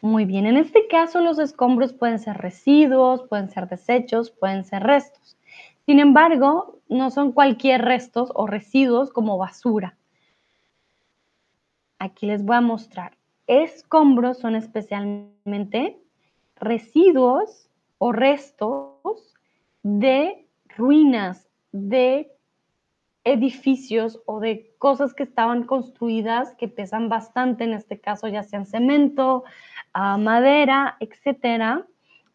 Speaker 1: Muy bien, en este caso los escombros pueden ser residuos, pueden ser desechos, pueden ser restos. Sin embargo, no son cualquier restos o residuos como basura. Aquí les voy a mostrar. Escombros son especialmente residuos o restos de ruinas, de edificios o de cosas que estaban construidas que pesan bastante, en este caso ya sean cemento, ah, madera, etcétera.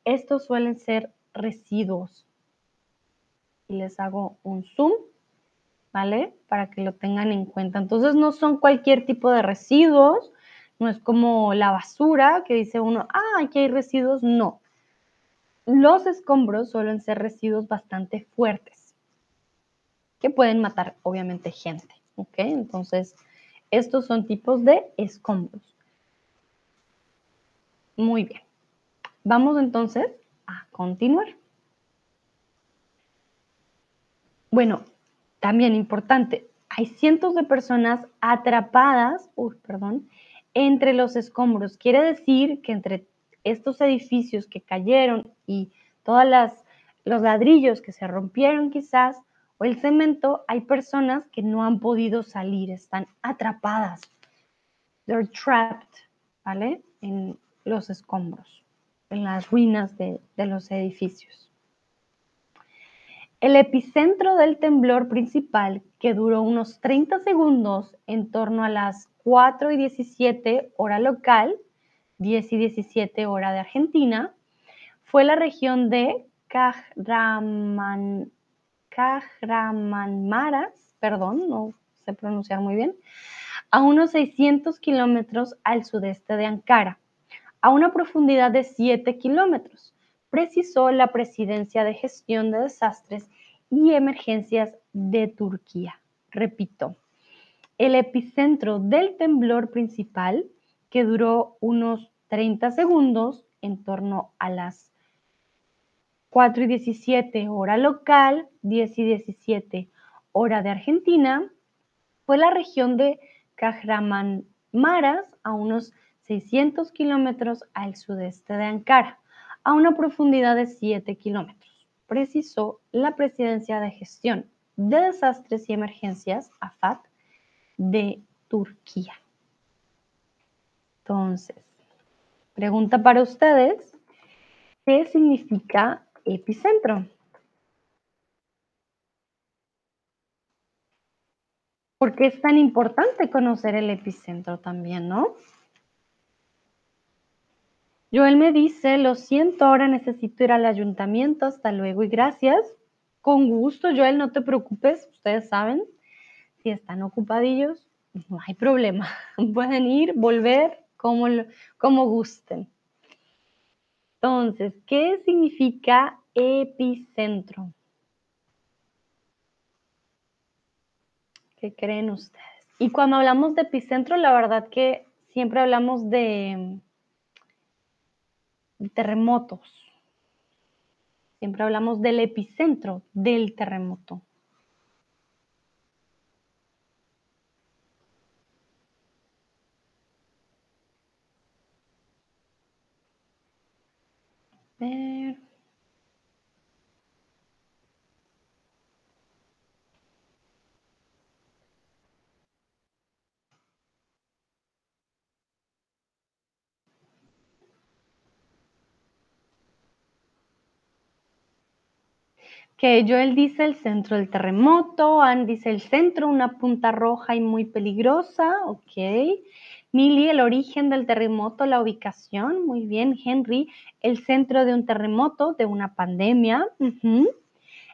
Speaker 1: Estos suelen ser residuos. Y les hago un zoom ¿vale? Para que lo tengan en cuenta. Entonces no son cualquier tipo de residuos, no es como la basura que dice uno, ah, aquí hay residuos, no. Los escombros suelen ser residuos bastante fuertes, que pueden matar obviamente gente. Entonces, estos son tipos de escombros. Muy bien. Vamos entonces a continuar. Bueno, también importante, hay cientos de personas atrapadas, perdón, entre los escombros. Quiere decir que entre estos edificios que cayeron y todos los ladrillos que se rompieron quizás, o el cemento, hay personas que no han podido salir, están atrapadas. They're trapped, ¿vale? En los escombros, en las ruinas de los edificios. El epicentro del temblor principal, que duró unos 30 segundos en torno a las 4 y 17 hora local, 10 y 17 hora de Argentina, fue la región de Kahraman, perdón, no sé pronunciar muy bien, a unos 600 kilómetros al sudeste de Ankara, a una profundidad de 7 kilómetros precisó la Presidencia de Gestión de Desastres y Emergencias de Turquía. Repito, el epicentro del temblor principal, que duró unos 30 segundos en torno a las 4 y 17 hora local, 10 y 17 hora de Argentina, fue la región de Kahramanmaras, a unos 600 kilómetros al sudeste de Ankara a una profundidad de 7 kilómetros, precisó la Presidencia de Gestión de Desastres y Emergencias, AFAD, de Turquía. Entonces, pregunta para ustedes, ¿qué significa epicentro? ¿Por qué es tan importante conocer el epicentro también, no? Joel me dice, lo siento, ahora necesito ir al ayuntamiento, hasta luego y gracias. Con gusto, Joel, no te preocupes, ustedes saben, si están ocupadillos, no hay problema. Pueden ir, volver, como, gusten. Entonces, ¿qué significa epicentro? ¿Qué creen ustedes? Y cuando hablamos de epicentro, la verdad que siempre hablamos de, terremotos. Siempre hablamos del epicentro del terremoto. ver. Que Joel dice el centro del terremoto, Ann dice el centro, una punta roja y muy peligrosa, ok. Milly, el origen del terremoto, la ubicación, muy bien. Henry, el centro de un terremoto, de una pandemia.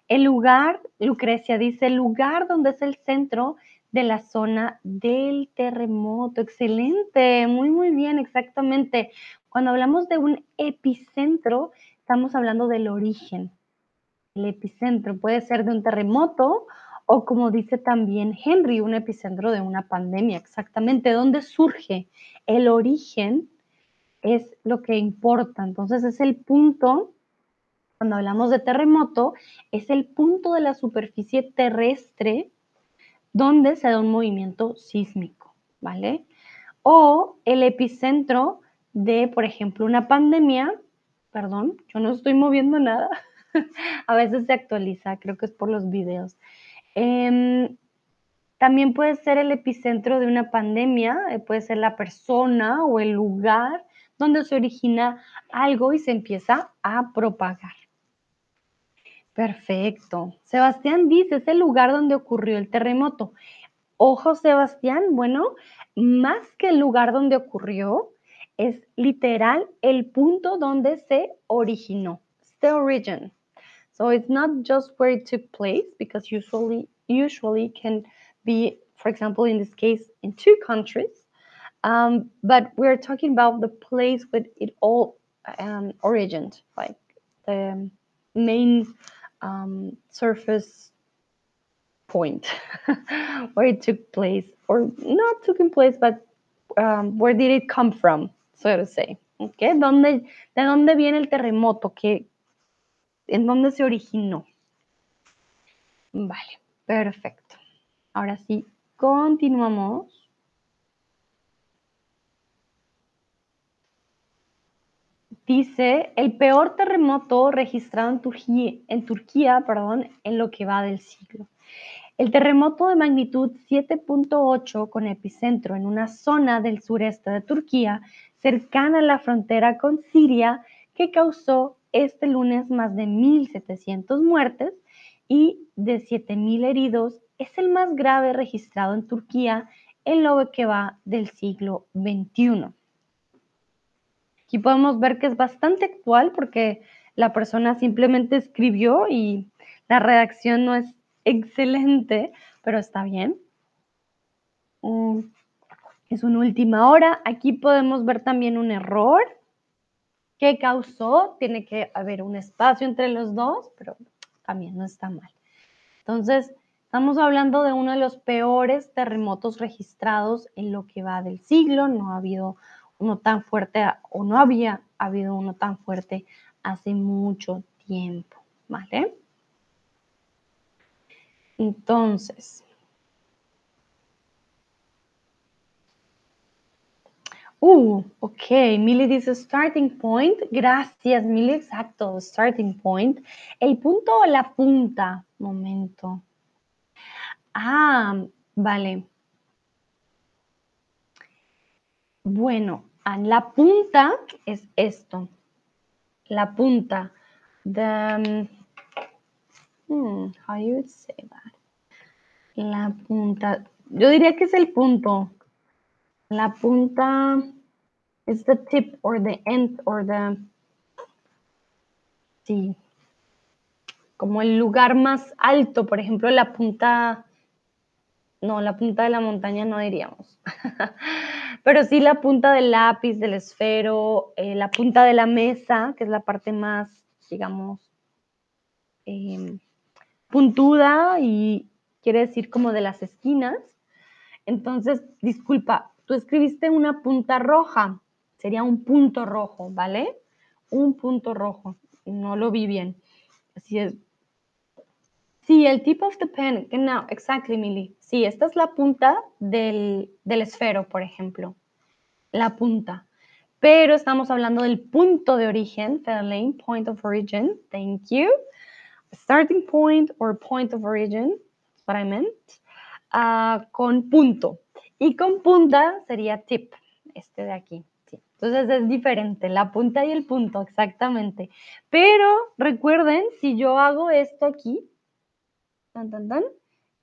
Speaker 1: El lugar, Lucrecia dice, el lugar donde es el centro de la zona del terremoto. Excelente, muy, muy bien, exactamente. Cuando hablamos de un epicentro, estamos hablando del origen, el epicentro. Puede ser de un terremoto o como dice también Henry, un epicentro de una pandemia. Exactamente, ¿dónde surge? El origen es lo que importa. Entonces es el punto, cuando hablamos de terremoto, es el punto de la superficie terrestre donde se da un movimiento sísmico, ¿vale? O el epicentro de, por ejemplo, una pandemia, perdón, yo no estoy moviendo nada, a veces se actualiza, creo que es por los videos. Em, también puede ser el epicentro de una pandemia, eh, puede ser la persona o el lugar donde se origina algo y se empieza a propagar. Perfecto. Sebastián dice, es el lugar donde ocurrió el terremoto. Ojo, Sebastián, bueno, más que el lugar donde ocurrió, es literal el punto donde se originó. the origin. So it's not just where it took place, because usually usually can be, for example, in this case, in two countries. Um, but we're talking about the place where it all um, origined, like the main um, surface point where it took place, or not took in place, but um, where did it come from, so to say. Okay, ¿Dónde, ¿De dónde viene el terremoto? ¿Qué, ¿En dónde se originó? Vale, perfecto. Ahora sí, continuamos. Dice, el peor terremoto registrado en Turquía, en Turquía perdón, en lo que va del siglo. El terremoto de magnitud 7.8 con epicentro en una zona del sureste de Turquía, cercana a la frontera con Siria, que causó este lunes más de 1.700 muertes y de 7.000 heridos, es el más grave registrado en Turquía en lo que va del siglo XXI. Aquí podemos ver que es bastante actual porque la persona simplemente escribió y la redacción no es excelente, pero está bien. Mm, es una última hora. Aquí podemos ver también un error que causó. Tiene que haber un espacio entre los dos, pero también no está mal. Entonces, estamos hablando de uno de los peores terremotos registrados en lo que va del siglo. No ha habido uno tan fuerte o no había habido uno tan fuerte hace mucho tiempo, ¿vale? Entonces, uh, ok, Milly dice starting point. Gracias, Milly, exacto, starting point. El punto o la punta, momento. Ah, vale. Bueno, la punta es esto. La punta. The, um, hmm, how you say that? La punta. yo diría que es el punto. La punta es the tip or the end or the sí. Como el lugar más alto, por ejemplo, la punta no, la punta de la montaña no diríamos. Pero sí la punta del lápiz, del esfero, eh, la punta de la mesa, que es la parte más, digamos, em, puntuda y quiere decir como de las esquinas. Entonces, disculpa, tú escribiste una punta roja, sería un punto rojo, ¿vale? Un punto rojo, no lo vi bien. Así es. Sí, el tip of the pen, no, exactly, Milly. Sí, esta es la punta del, del esfero, por ejemplo. La punta. Pero estamos hablando del punto de origen, Fairlane, point of origin. Thank you. Starting point or point of origin, what I meant. Ah, con punto. Y con punta sería tip, este de aquí. Entonces es diferente, la punta y el punto, exactamente. Pero recuerden, si yo hago esto aquí, tan, tan, tan,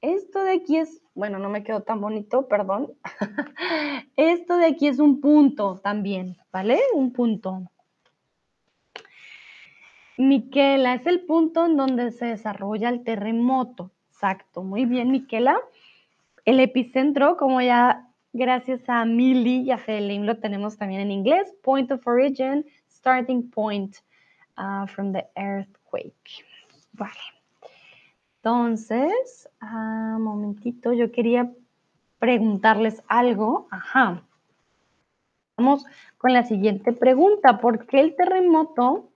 Speaker 1: esto de aquí es, bueno, no me quedó tan bonito, perdón. Esto de aquí es un punto también, ¿vale? Un punto. Miquela, es el punto en donde se desarrolla el terremoto. Exacto, muy bien, Miquela. El epicentro, como ya gracias a Milly y a Helen lo tenemos también en inglés, point of origin, starting point uh, from the earthquake. Vale. Entonces, un ah, momentito, yo quería preguntarles algo. Ajá. Vamos con la siguiente pregunta. ¿Por qué el terremoto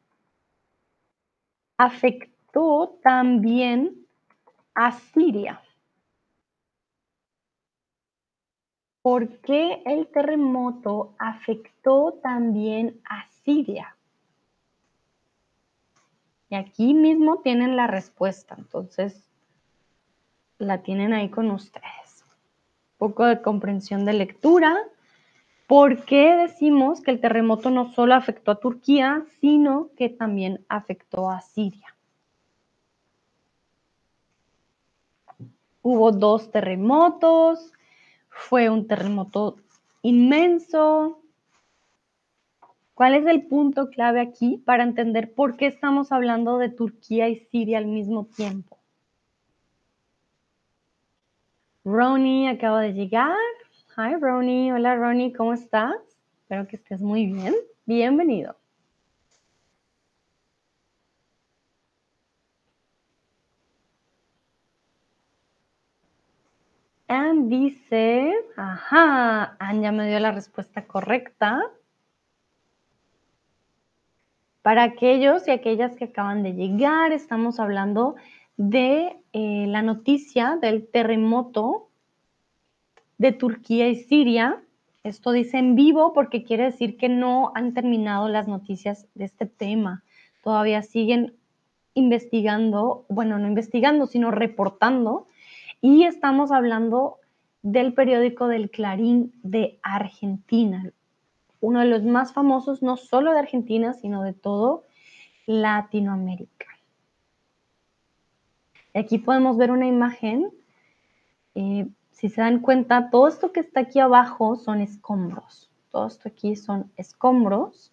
Speaker 1: afectó también a Siria? ¿Por qué el terremoto afectó también a Siria? Y aquí mismo tienen la respuesta, entonces la tienen ahí con ustedes. Un poco de comprensión de lectura. ¿Por qué decimos que el terremoto no solo afectó a Turquía, sino que también afectó a Siria? Hubo dos terremotos, fue un terremoto inmenso, ¿Cuál es el punto clave aquí para entender por qué estamos hablando de Turquía y Siria al mismo tiempo? Ronnie acaba de llegar. Hi Ronnie, hola Ronnie, ¿cómo estás? Espero que estés muy bien. Bienvenido. Anne dice, ajá, Anne ya me dio la respuesta correcta. Para aquellos y aquellas que acaban de llegar, estamos hablando de eh, la noticia del terremoto de Turquía y Siria. Esto dice en vivo porque quiere decir que no han terminado las noticias de este tema. Todavía siguen investigando, bueno, no investigando, sino reportando. Y estamos hablando del periódico del Clarín de Argentina, uno de los más famosos, no solo de Argentina, sino de todo Latinoamérica. Aquí podemos ver una imagen. Eh, si se dan cuenta, todo esto que está aquí abajo son escombros. Todo esto aquí son escombros.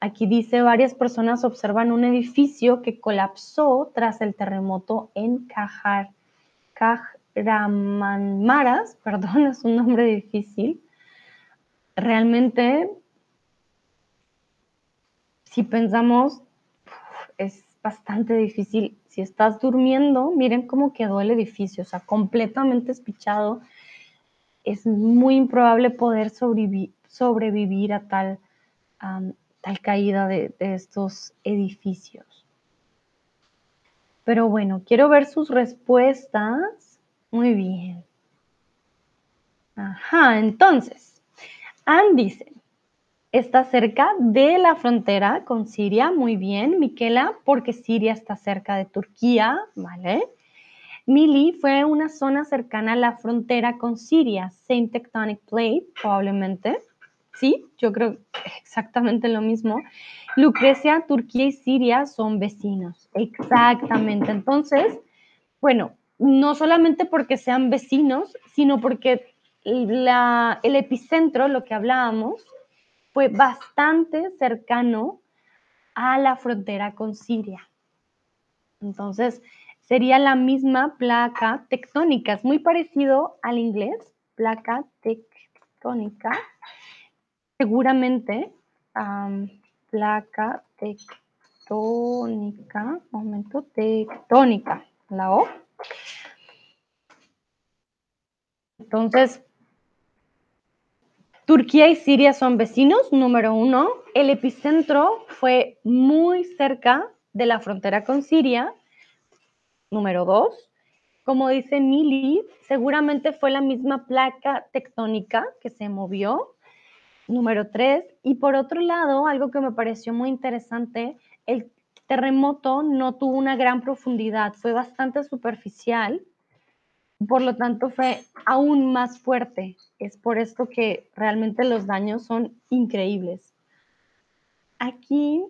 Speaker 1: Aquí dice, varias personas observan un edificio que colapsó tras el terremoto en Cajar, Cajramanmaras, perdón, es un nombre difícil, realmente, si pensamos, es bastante difícil. Si estás durmiendo, miren cómo quedó el edificio, o sea, completamente espichado. Es muy improbable poder sobrevivir, a tal, tal caída de, de estos edificios. Pero bueno, quiero ver sus respuestas. Muy bien. Ajá, entonces, Anne dice, está cerca de la frontera con Siria, muy bien, Miquela, porque Siria está cerca de Turquía, ¿vale? Mili fue una zona cercana a la frontera con Siria, same tectonic plate, probablemente. Sí, yo creo exactamente lo mismo. Lucrecia, Turquía y Siria son vecinos, exactamente. Entonces, bueno, no solamente porque sean vecinos, sino porque el epicentro, lo que hablábamos, fue bastante cercano a la frontera con Siria. Entonces, sería la misma placa tectónica, es muy parecido al inglés, placa tectónica. Seguramente, placa tectónica, momento, tectónica, la O. Entonces, Turquía y Siria son vecinos, número uno. El epicentro fue muy cerca de la frontera con Siria, número dos. Como dice Mili, seguramente fue la misma placa tectónica que se movió, número tres. Y por otro lado, algo que me pareció muy interesante, el terremoto no tuvo una gran profundidad, fue bastante superficial por lo tanto fue aún más fuerte. Es por esto que realmente los daños son increíbles. Aquí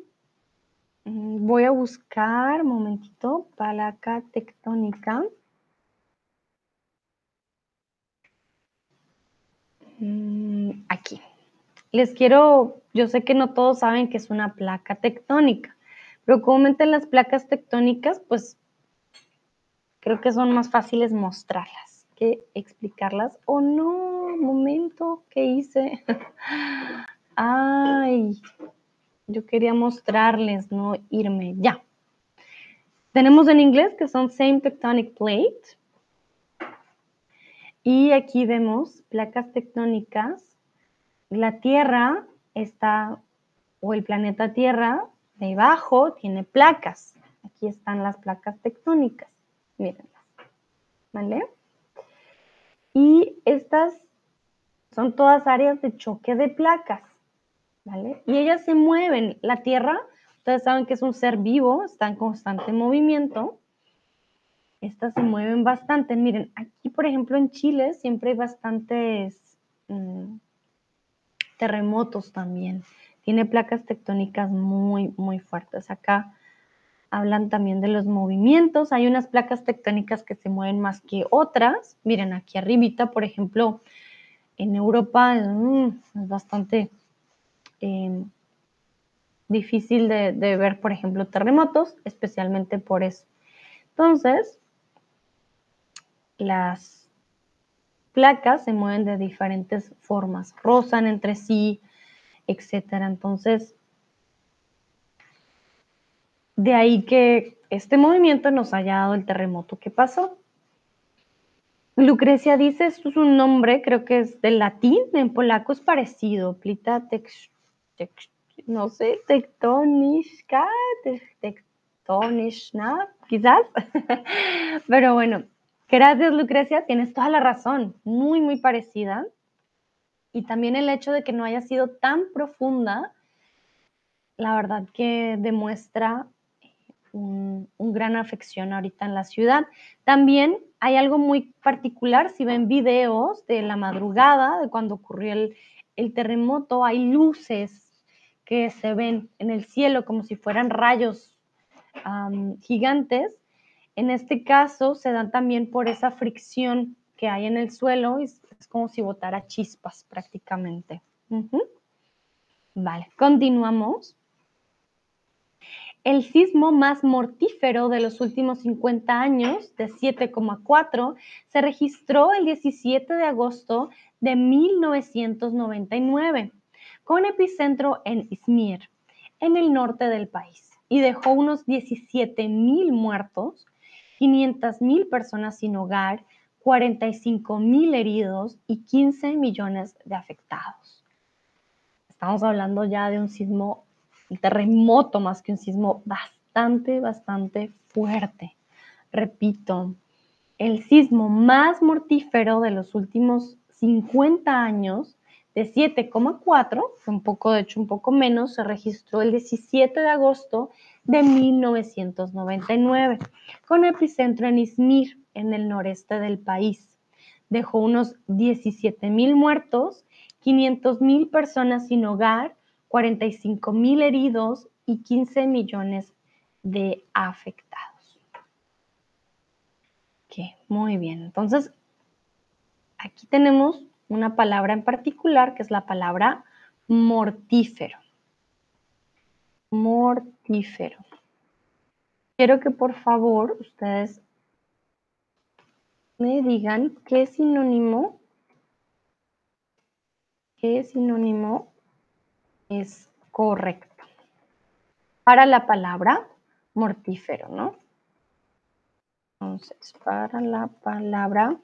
Speaker 1: mm, voy a buscar, momentito, placa tectónica. Mm, aquí. Les quiero, yo sé que no todos saben que es una placa tectónica, pero comúnmente las placas tectónicas, pues creo que son más fáciles mostrarlas que explicarlas. Oh no, momento, ¿qué hice? Ay, yo quería mostrarles, no irme. Ya. Tenemos en inglés que son Same Tectonic Plate. Y aquí vemos placas tectónicas. La Tierra está, o el planeta Tierra, debajo tiene placas. Aquí están las placas tectónicas. Mírenlas. ¿Vale? Y estas son todas áreas de choque de placas. ¿Vale? Y ellas se mueven. La Tierra, ustedes saben que es un ser vivo, está en constante movimiento. Estas se mueven bastante. Miren, aquí, por ejemplo, en Chile siempre hay bastantes mm, terremotos también. Tiene placas tectónicas muy, muy fuertes. Acá hablan también de los movimientos. Hay unas placas tectónicas que se mueven más que otras. Miren, aquí arribita, por ejemplo, en Europa mm, es bastante em, difícil de, ver, por ejemplo, terremotos, especialmente por eso. Entonces, las placas se mueven de diferentes formas, rozan entre sí, etcétera. Entonces, de ahí que este movimiento nos haya dado el terremoto que pasó. Lucrecia dice, esto es un nombre, creo que es del latín, en polaco es parecido, plita tex, no sé, tectónica, tectónica, quizás. Pero bueno, gracias Lucrecia, tienes toda la razón, muy, muy parecida. Y también el hecho de que no haya sido tan profunda, la verdad que demuestra un, gran afección ahorita en la ciudad. También hay algo muy particular, si ven videos de la madrugada, de cuando ocurrió el, terremoto, hay luces que se ven en el cielo como si fueran rayos gigantes. En este caso se dan también por esa fricción que hay en el suelo y es, como si botara chispas prácticamente. Vale, continuamos. El sismo más mortífero de los últimos 50 años, de 7,4, se registró el 17 de agosto de 1999, con epicentro en Izmir, en el norte del país, y dejó unos 17 mil muertos, 500 mil personas sin hogar, 45 mil heridos y 15 millones de afectados. Estamos hablando ya de un sismo un terremoto más que un sismo bastante, bastante fuerte. Repito, el sismo más mortífero de los últimos 50 años, de 7,4, fue un poco, de hecho un poco menos, se registró el 17 de agosto de 1999, con epicentro en Izmir, en el noreste del país. Dejó unos 17 mil muertos, 500 mil personas sin hogar 45 mil heridos y 15 millones de afectados. Ok, muy bien. Entonces, aquí tenemos una palabra en particular que es la palabra mortífero. Mortífero. Quiero que por favor ustedes me digan qué sinónimo, qué sinónimo es correcto para la palabra mortífero, ¿no? Entonces, para la palabra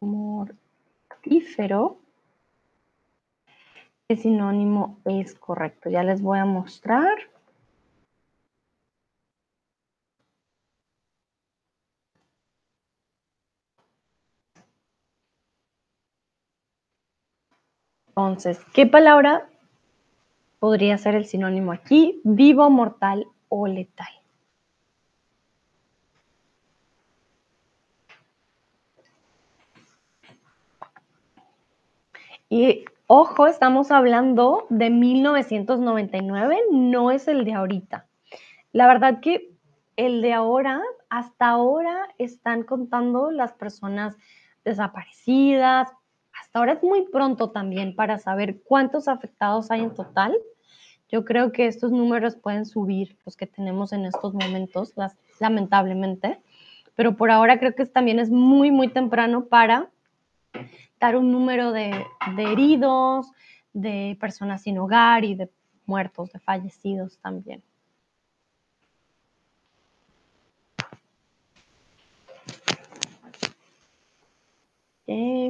Speaker 1: mortífero, ¿qué sinónimo es correcto? Ya les voy a mostrar. Entonces, ¿qué palabra podría ser el sinónimo aquí? Vivo, mortal o letal. Y ojo, estamos hablando de 1999, no es el de ahorita. La verdad que el de ahora, hasta ahora están contando las personas desaparecidas. Hasta ahora es muy pronto también para saber cuántos afectados hay en total. Yo creo que estos números pueden subir, los que tenemos en estos momentos, lamentablemente. Pero por ahora creo que también es muy, muy temprano para dar un número de, heridos, de personas sin hogar y de muertos, de fallecidos también.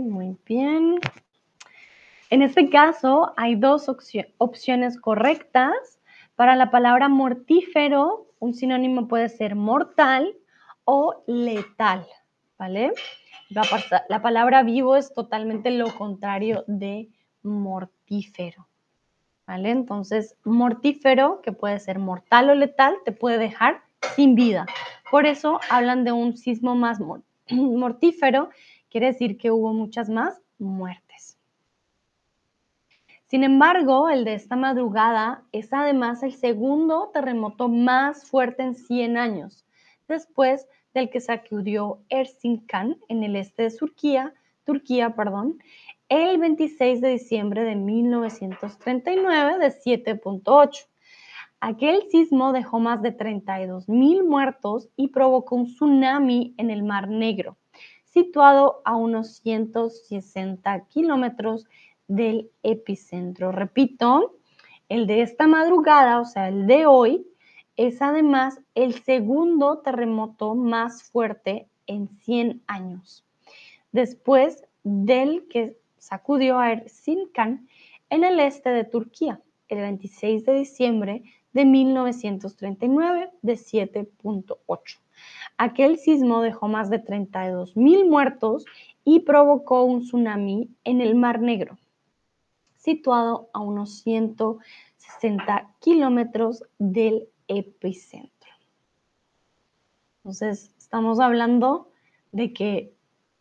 Speaker 1: muy bien. En este caso hay dos opciones correctas. Para la palabra mortífero, un sinónimo puede ser mortal o letal, ¿vale? La, palabra vivo es totalmente lo contrario de mortífero. ¿Vale? Entonces, mortífero, que puede ser mortal o letal, te puede dejar sin vida. Por eso hablan de un sismo más mortífero, quiere decir que hubo muchas más muertes. Sin embargo, el de esta madrugada es además el segundo terremoto más fuerte en 100 años, después del que sacudió Erzincan en el este de Turquía, Turquía perdón, el 26 de diciembre de 1939 de 7.8. Aquel sismo dejó más de 32 mil muertos y provocó un tsunami en el Mar Negro, situado a unos 160 kilómetros del epicentro. Repito, el de esta madrugada, o sea, el de hoy, es además el segundo terremoto más fuerte en 100 años, después del que sacudió a Erzincan en el este de Turquía el 26 de diciembre de 1939 de 7.8. Aquel sismo dejó más de 32 mil muertos y provocó un tsunami en el Mar Negro, situado a unos 160 kilómetros del epicentro. Entonces, estamos hablando de que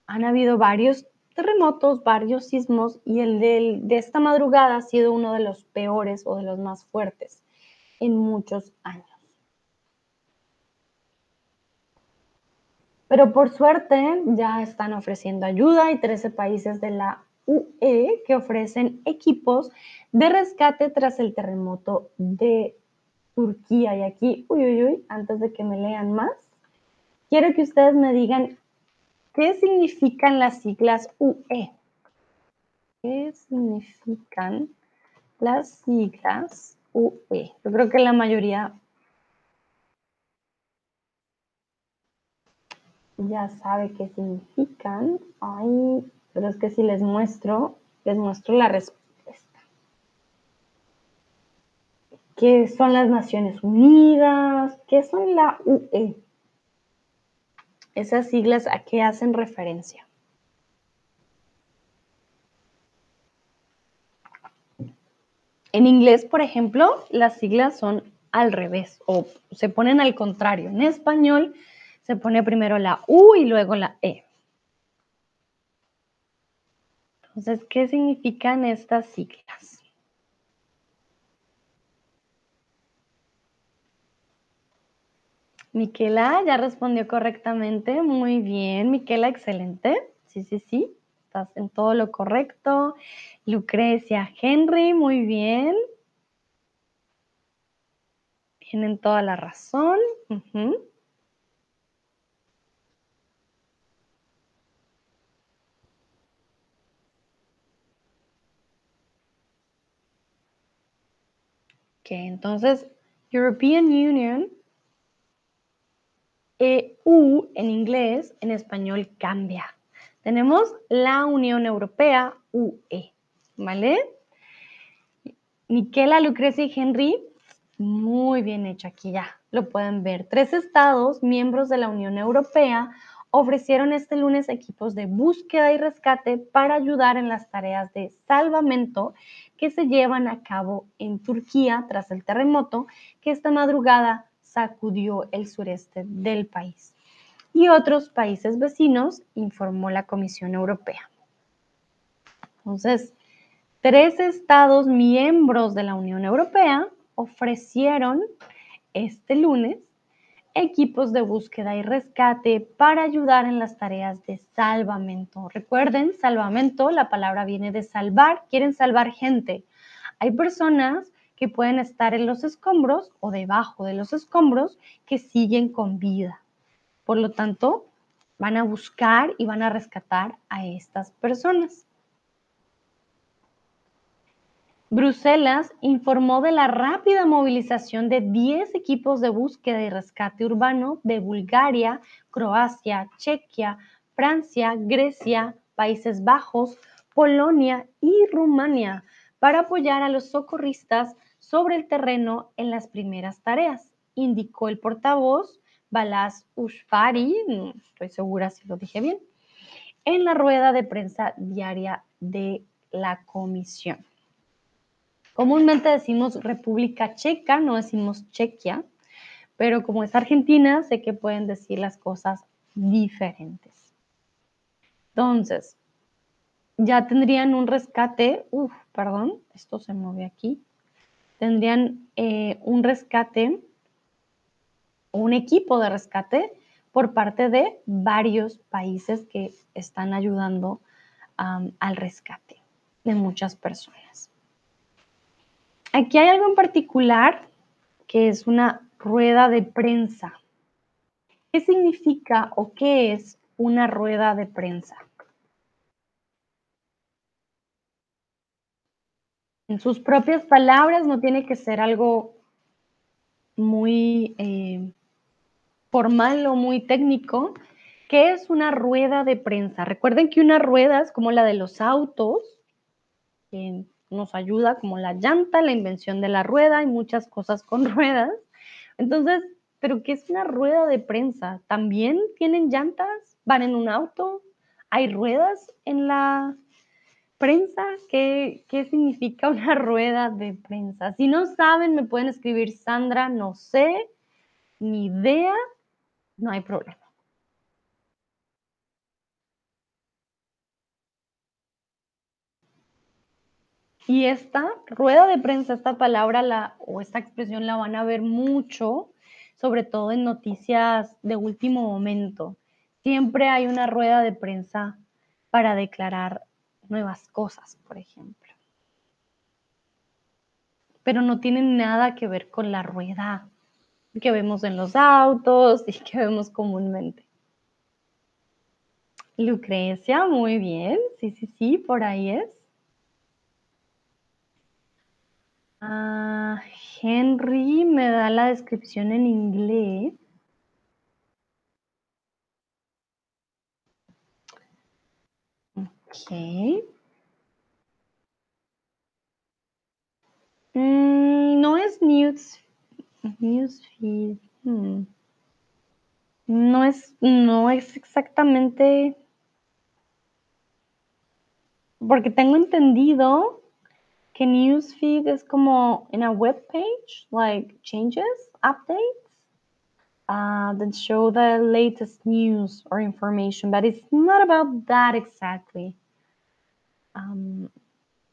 Speaker 1: han habido varios terremotos, varios sismos y el de, esta madrugada ha sido uno de los peores o de los más fuertes en muchos años. Pero por suerte ya están ofreciendo ayuda y 13 países de la UE que ofrecen equipos de rescate tras el terremoto de Turquía. Y aquí, uy, uy, uy, antes de que me lean más, quiero que ustedes me digan qué significan las siglas UE. ¿Qué significan las siglas UE? Yo creo que la mayoría ya sabe qué significan. Ay, pero es que si les muestro, les muestro la respuesta ¿Qué son las Naciones Unidas? ¿Qué son la UE? Esas siglas a qué hacen referencia. En inglés, por ejemplo, las siglas son al revés o se ponen al contrario. En español se pone primero la U y luego la E. Entonces, ¿qué significan estas siglas? Miquela ya respondió correctamente. Muy bien, Miquela, excelente. Sí, sí, sí. Estás en todo lo correcto. Lucrecia, Henry, muy bien. Tienen toda la razón. Entonces, European Union, EU en inglés, en español cambia. Tenemos la Unión Europea, UE, ¿vale? Miquela, Lucrecia y Henry, muy bien hecho aquí ya, lo pueden ver. Tres estados, miembros de la Unión Europea, ofrecieron este lunes equipos de búsqueda y rescate para ayudar en las tareas de salvamento que se llevan a cabo en Turquía tras el terremoto que esta madrugada sacudió el sureste del país. Y otros países vecinos, informó la Comisión Europea. Entonces, tres estados miembros de la Unión Europea ofrecieron este lunes equipos de búsqueda y rescate para ayudar en las tareas de salvamento. Recuerden, salvamento, la palabra viene de salvar, quieren salvar gente. Hay personas que pueden estar en los escombros o debajo de los escombros que siguen con vida. Por lo tanto, van a buscar y van a rescatar a estas personas. Bruselas informó de la rápida movilización de 10 equipos de búsqueda y rescate urbano de Bulgaria, Croacia, Chequia, Francia, Grecia, Países Bajos, Polonia y Rumania para apoyar a los socorristas sobre el terreno en las primeras tareas, indicó el portavoz Balázs Ushfari, no estoy segura si lo dije bien, en la rueda de prensa diaria de la comisión. Comúnmente decimos República Checa, no decimos Chequia, pero como es Argentina, sé que pueden decir las cosas diferentes. Entonces, ya tendrían un rescate, uff, perdón, esto se mueve aquí, tendrían eh, un rescate, un equipo de rescate por parte de varios países que están ayudando al rescate de muchas personas. Aquí hay algo en particular que es una rueda de prensa. ¿Qué significa o qué es una rueda de prensa? En sus propias palabras, no tiene que ser algo muy eh, formal o muy técnico. ¿Qué es una rueda de prensa? Recuerden que una rueda es como la de los autos, que nos ayuda como la llanta, la invención de la rueda y muchas cosas con ruedas. Entonces, ¿pero qué es una rueda de prensa? ¿También tienen llantas? ¿Van en un auto? ¿Hay ruedas en la prensa? ¿Qué, qué significa una rueda de prensa? Si no saben, me pueden escribir Sandra, no sé, ni idea, no hay problema. Y esta rueda de prensa, esta palabra la, o esta expresión la van a ver mucho, sobre todo en noticias de último momento. Siempre hay una rueda de prensa para declarar nuevas cosas, por ejemplo. Pero no tiene nada que ver con la rueda que vemos en los autos y que vemos comúnmente. Lucrecia, muy bien. Sí, sí, sí, por ahí es. Ah, Henry me da la descripción en inglés. Ok. Mm, no es news, newsfeed. Hmm. No es, no es exactamente. Porque tengo entendido que newsfeed es como in a web page, like changes, updates, uh, that show the latest news or information, but it's not about that exactly. Um,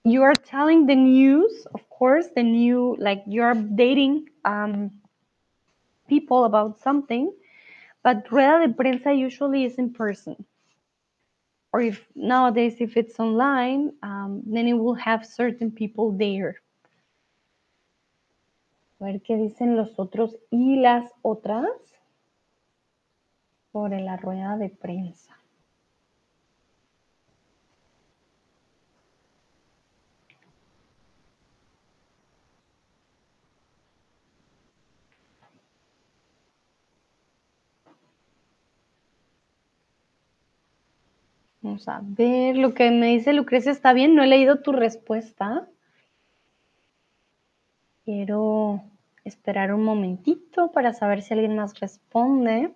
Speaker 1: you are telling the news, of course, the new, like you're updating um, people about something, but rueda de prensa usually is in person. Or if nowadays, if it's online, um, then it will have certain people there. A ver qué dicen los otros y las otras sobre la rueda de prensa. Vamos a ver, lo que me dice Lucrecia está bien, no he leído tu respuesta. Quiero esperar un momentito para saber si alguien más responde.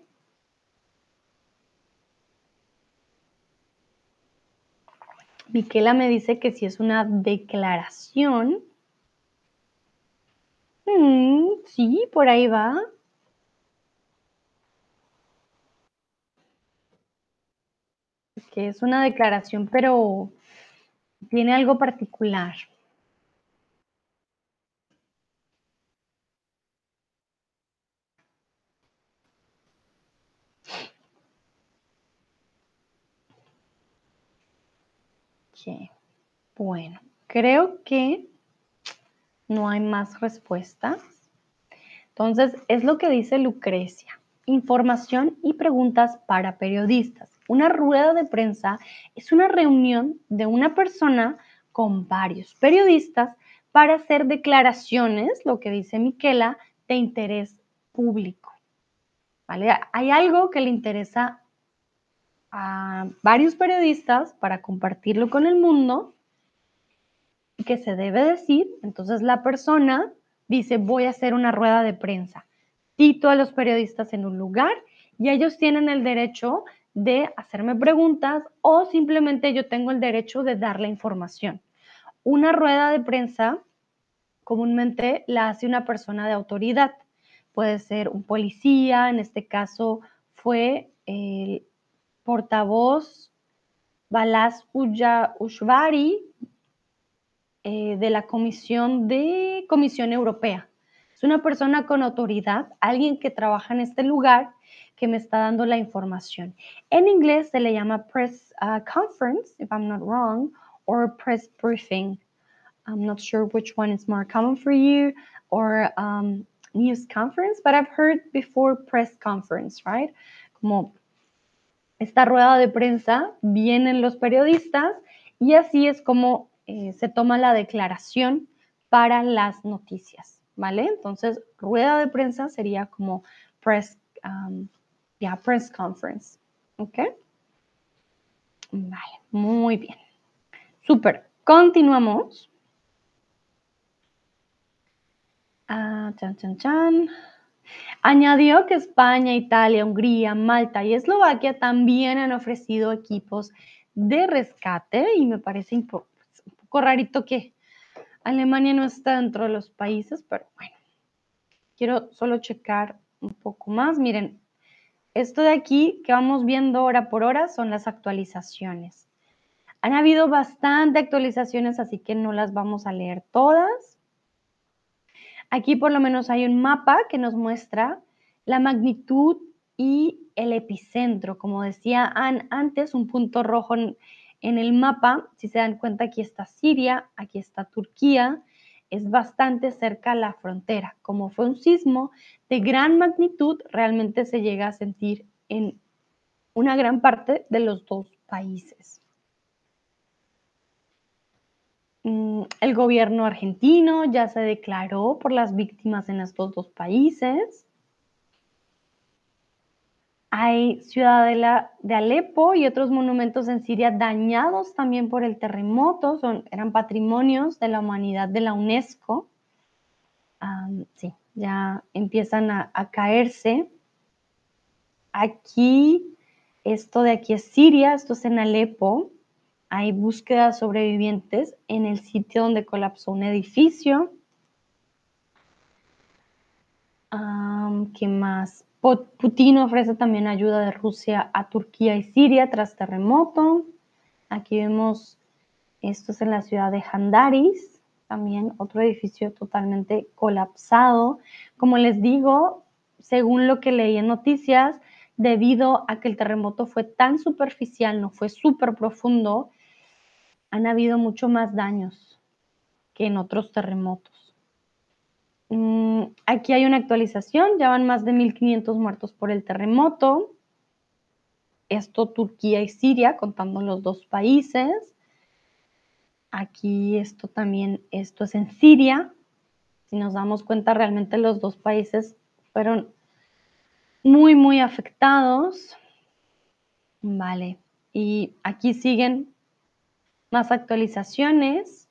Speaker 1: Miquela me dice que si es una declaración. Mm, sí, por ahí va. Que es una declaración, pero tiene algo particular. Bueno, creo que no hay más respuestas. Entonces, es lo que dice Lucrecia. Información y preguntas para periodistas. Una rueda de prensa es una reunión de una persona con varios periodistas para hacer declaraciones, lo que dice Miquela, de interés público. ¿Vale? Hay algo que le interesa a varios periodistas para compartirlo con el mundo y que se debe decir. Entonces la persona dice, voy a hacer una rueda de prensa. Cito a los periodistas en un lugar y ellos tienen el derecho de hacerme preguntas o simplemente yo tengo el derecho de dar la información. Una rueda de prensa comúnmente la hace una persona de autoridad. Puede ser un policía, en este caso fue el portavoz Balas Ushvari eh, de la Comisión de Comisión Europea. Es una persona con autoridad, alguien que trabaja en este lugar que me está dando la información. En inglés se le llama press uh, conference, if I'm not wrong, or press briefing. I'm not sure which one is more common for you, or um, news conference, but I've heard before press conference, right? Como esta rueda de prensa, vienen los periodistas y así es como eh, se toma la declaración para las noticias, ¿vale? Entonces, rueda de prensa sería como press, um, press conference, ¿ok? Vale, muy bien. Súper, continuamos. Ah, chan, chan, chan. Añadió que España, Italia, Hungría, Malta y Eslovaquia también han ofrecido equipos de rescate y me parece un poco rarito que Alemania no está dentro de los países, pero bueno, quiero solo checar un poco más. Miren, esto de aquí que vamos viendo hora por hora son las actualizaciones. Han habido bastante actualizaciones, así que no las vamos a leer todas. Aquí por lo menos hay un mapa que nos muestra la magnitud y el epicentro. Como decía antes, un punto rojo en, el mapa, si se dan cuenta, aquí está Siria, aquí está Turquía, es bastante cerca a la frontera. Como fue un sismo de gran magnitud, realmente se llega a sentir en una gran parte de los dos países. Mm, el gobierno argentino ya se declaró por las víctimas en estos dos países. Hay ciudadela de Alepo y otros monumentos en Siria dañados también por el terremoto, son, eran patrimonios de la humanidad de la UNESCO. sí, ya empiezan a, a caerse. Aquí, esto de aquí es Siria, esto es en Alepo hay búsquedas sobrevivientes en el sitio donde colapsó un edificio. ¿Qué más? Putin ofrece también ayuda de Rusia a Turquía y Siria tras terremoto. Aquí vemos, esto es en la ciudad de Handaris, también otro edificio totalmente colapsado. Como les digo, según lo que leí en noticias, debido a que el terremoto fue tan superficial, no fue súper profundo, han habido mucho más daños que en otros terremotos. Mm, aquí hay una actualización, ya van más de 1.500 muertos por el terremoto. Esto Turquía y Siria, contando los dos países. Aquí esto también, esto es en Siria. Si nos damos cuenta, realmente los dos países fueron muy, muy afectados. Vale, y aquí siguen más actualizaciones,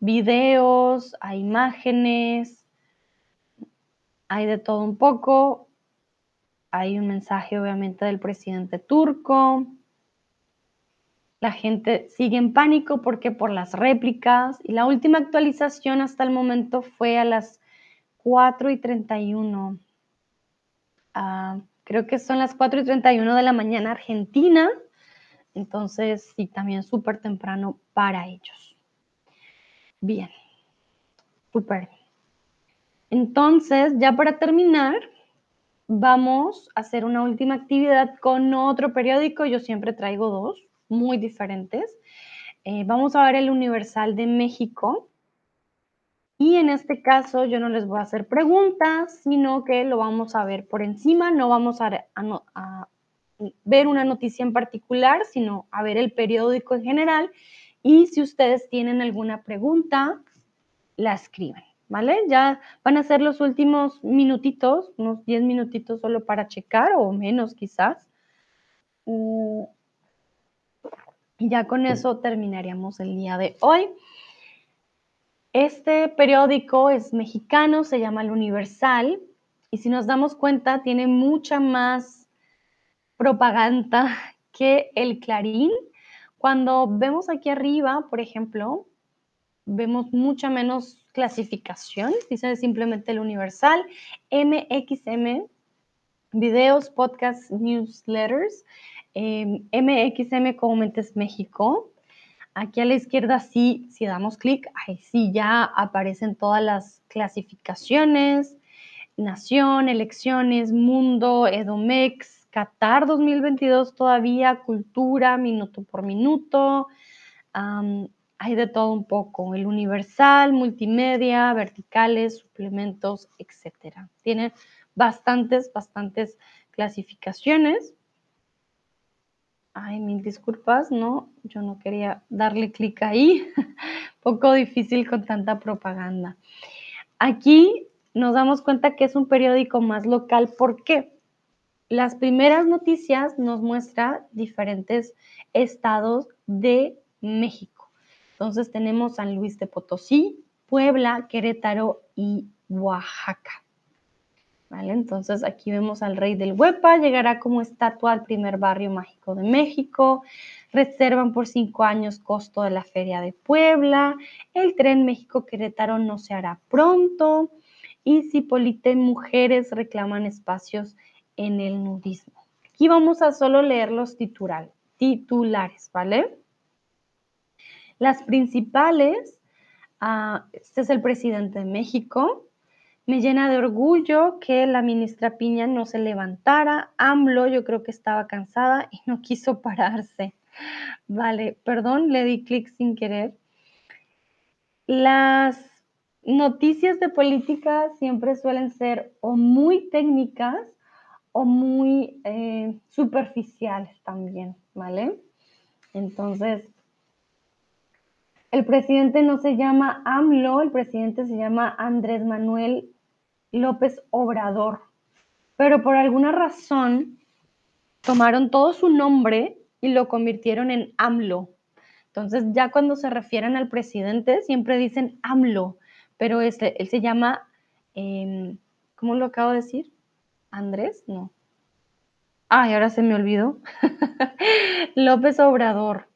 Speaker 1: videos, hay imágenes, hay de todo un poco. Hay un mensaje obviamente del presidente turco. La gente sigue en pánico porque por las réplicas y la última actualización hasta el momento fue a las 4 y 31. Ah, creo que son las 4 y 31 de la mañana Argentina. Entonces, sí, también súper temprano para ellos. Bien, súper. Entonces, ya para terminar, vamos a hacer una última actividad con otro periódico. Yo siempre traigo dos muy diferentes. Eh, vamos a ver el Universal de México. Y en este caso yo no les voy a hacer preguntas, sino que lo vamos a ver por encima. No vamos a, a ver una noticia en particular, sino a ver el periódico en general. Y si ustedes tienen alguna pregunta, la escriben, ¿vale? Ya van a ser los últimos minutitos, unos 10 minutitos solo para checar o menos quizás. Mm, y ya con eso terminaríamos el día de hoy. Este periódico es mexicano, se llama El Universal, y si nos damos cuenta, tiene mucha más propaganda que el Clarín. Cuando vemos aquí arriba, por ejemplo, vemos mucha menos clasificación, dice simplemente el universal, MXM, videos, podcasts, newsletters, MXM comúnmente es México. Aquí a la izquierda sí, si damos clic, ahí sí ya aparecen todas las clasificaciones, nación, elecciones, mundo, Edomex, Qatar 2022 todavía, cultura, minuto por minuto. Hay de todo un poco, el universal, multimedia, verticales, suplementos, etcétera. Tiene bastantes, bastantes clasificaciones. Ay, mil disculpas, no, yo no quería darle clic ahí. poco difícil con tanta propaganda. Aquí nos damos cuenta que es un periódico más local. ¿Por qué? las primeras noticias nos muestra diferentes estados de México. Entonces tenemos San Luis de Potosí, Puebla, Querétaro y Oaxaca. ¿Vale? Entonces aquí vemos al rey del Huepa, llegará como estatua al primer barrio mágico de México, reservan por cinco años costo de la feria de Puebla, el tren México-Querétaro no se hará pronto y Cipolite mujeres reclaman espacios en el nudismo. Aquí vamos a solo leer los titulares, ¿vale? Las principales, ah, este es el presidente de México, me llena de orgullo que la ministra Piña no se levantara. AMLO yo creo que estaba cansada y no quiso pararse. Vale, perdón, le di clic sin querer. Las noticias de política siempre suelen ser o muy técnicas o muy eh, superficiales también, ¿vale? Entonces, el presidente no se llama AMLO, el presidente se llama Andrés Manuel López Obrador, pero por alguna razón tomaron todo su nombre y lo convirtieron en AMLO. Entonces, ya cuando se refieren al presidente, siempre dicen AMLO, pero este, él se llama, em, ¿cómo lo acabo de decir? Andrés, no. Ay, ahora se me olvidó. López Obrador.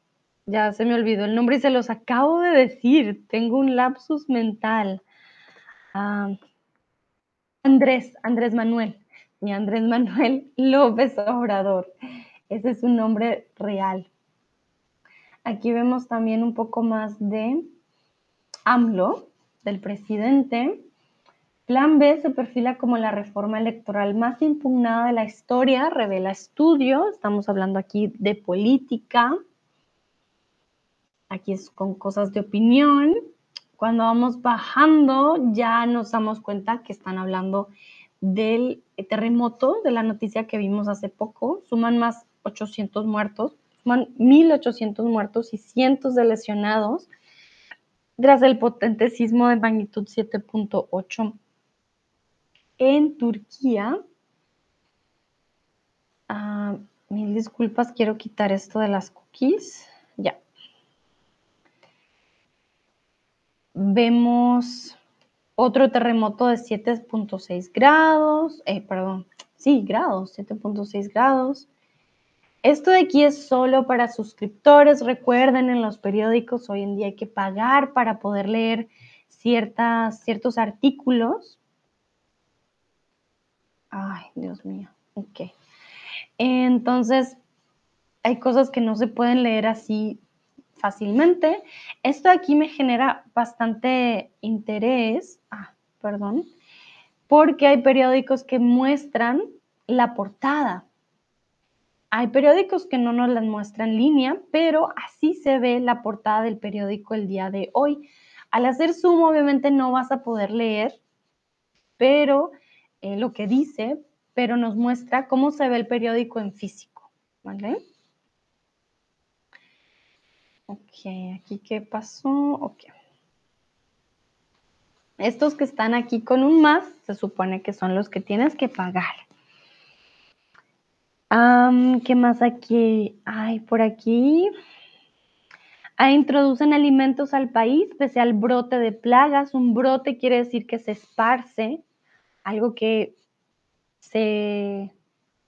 Speaker 1: Ya se me olvidó el nombre y se los acabo de decir. Tengo un lapsus mental. Ah, Andrés, Andrés Manuel. Y Andrés Manuel López Obrador. Ese es un nombre real. Aquí vemos también un poco más de AMLO, del presidente Plan B se perfila como la reforma electoral más impugnada de la historia, revela estudio, estamos hablando aquí de política, aquí es con cosas de opinión. Cuando vamos bajando ya nos damos cuenta que están hablando del terremoto, de la noticia que vimos hace poco, suman más 800 muertos, suman 1.800 muertos y cientos de lesionados tras el potente sismo de magnitud 7.8 en Turquía. Ah, mil disculpas, quiero quitar esto de las cookies. Ya. Vemos otro terremoto de 7.6 grados, eh, perdón, sí, grados, 7.6 grados. Esto de aquí es solo para suscriptores. Recuerden, en los periódicos hoy en día hay que pagar para poder leer ciertas, ciertos artículos. Ay, Dios mío. Ok. Entonces, hay cosas que no se pueden leer así fácilmente. Esto aquí me genera bastante interés, ah, perdón, porque hay periódicos que muestran la portada. Hay periódicos que no nos las muestran en línea, pero así se ve la portada del periódico el día de hoy. Al hacer zoom, obviamente no vas a poder leer, pero eh, lo que dice, pero nos muestra cómo se ve el periódico en físico, ¿vale? Ok, aquí qué pasó, ok. Estos que están aquí con un más, se supone que son los que tienes que pagar. ¿Qué más aquí hay por aquí? Ah, introducen alimentos al país pese al brote de plagas. Un brote quiere decir que se esparce algo que se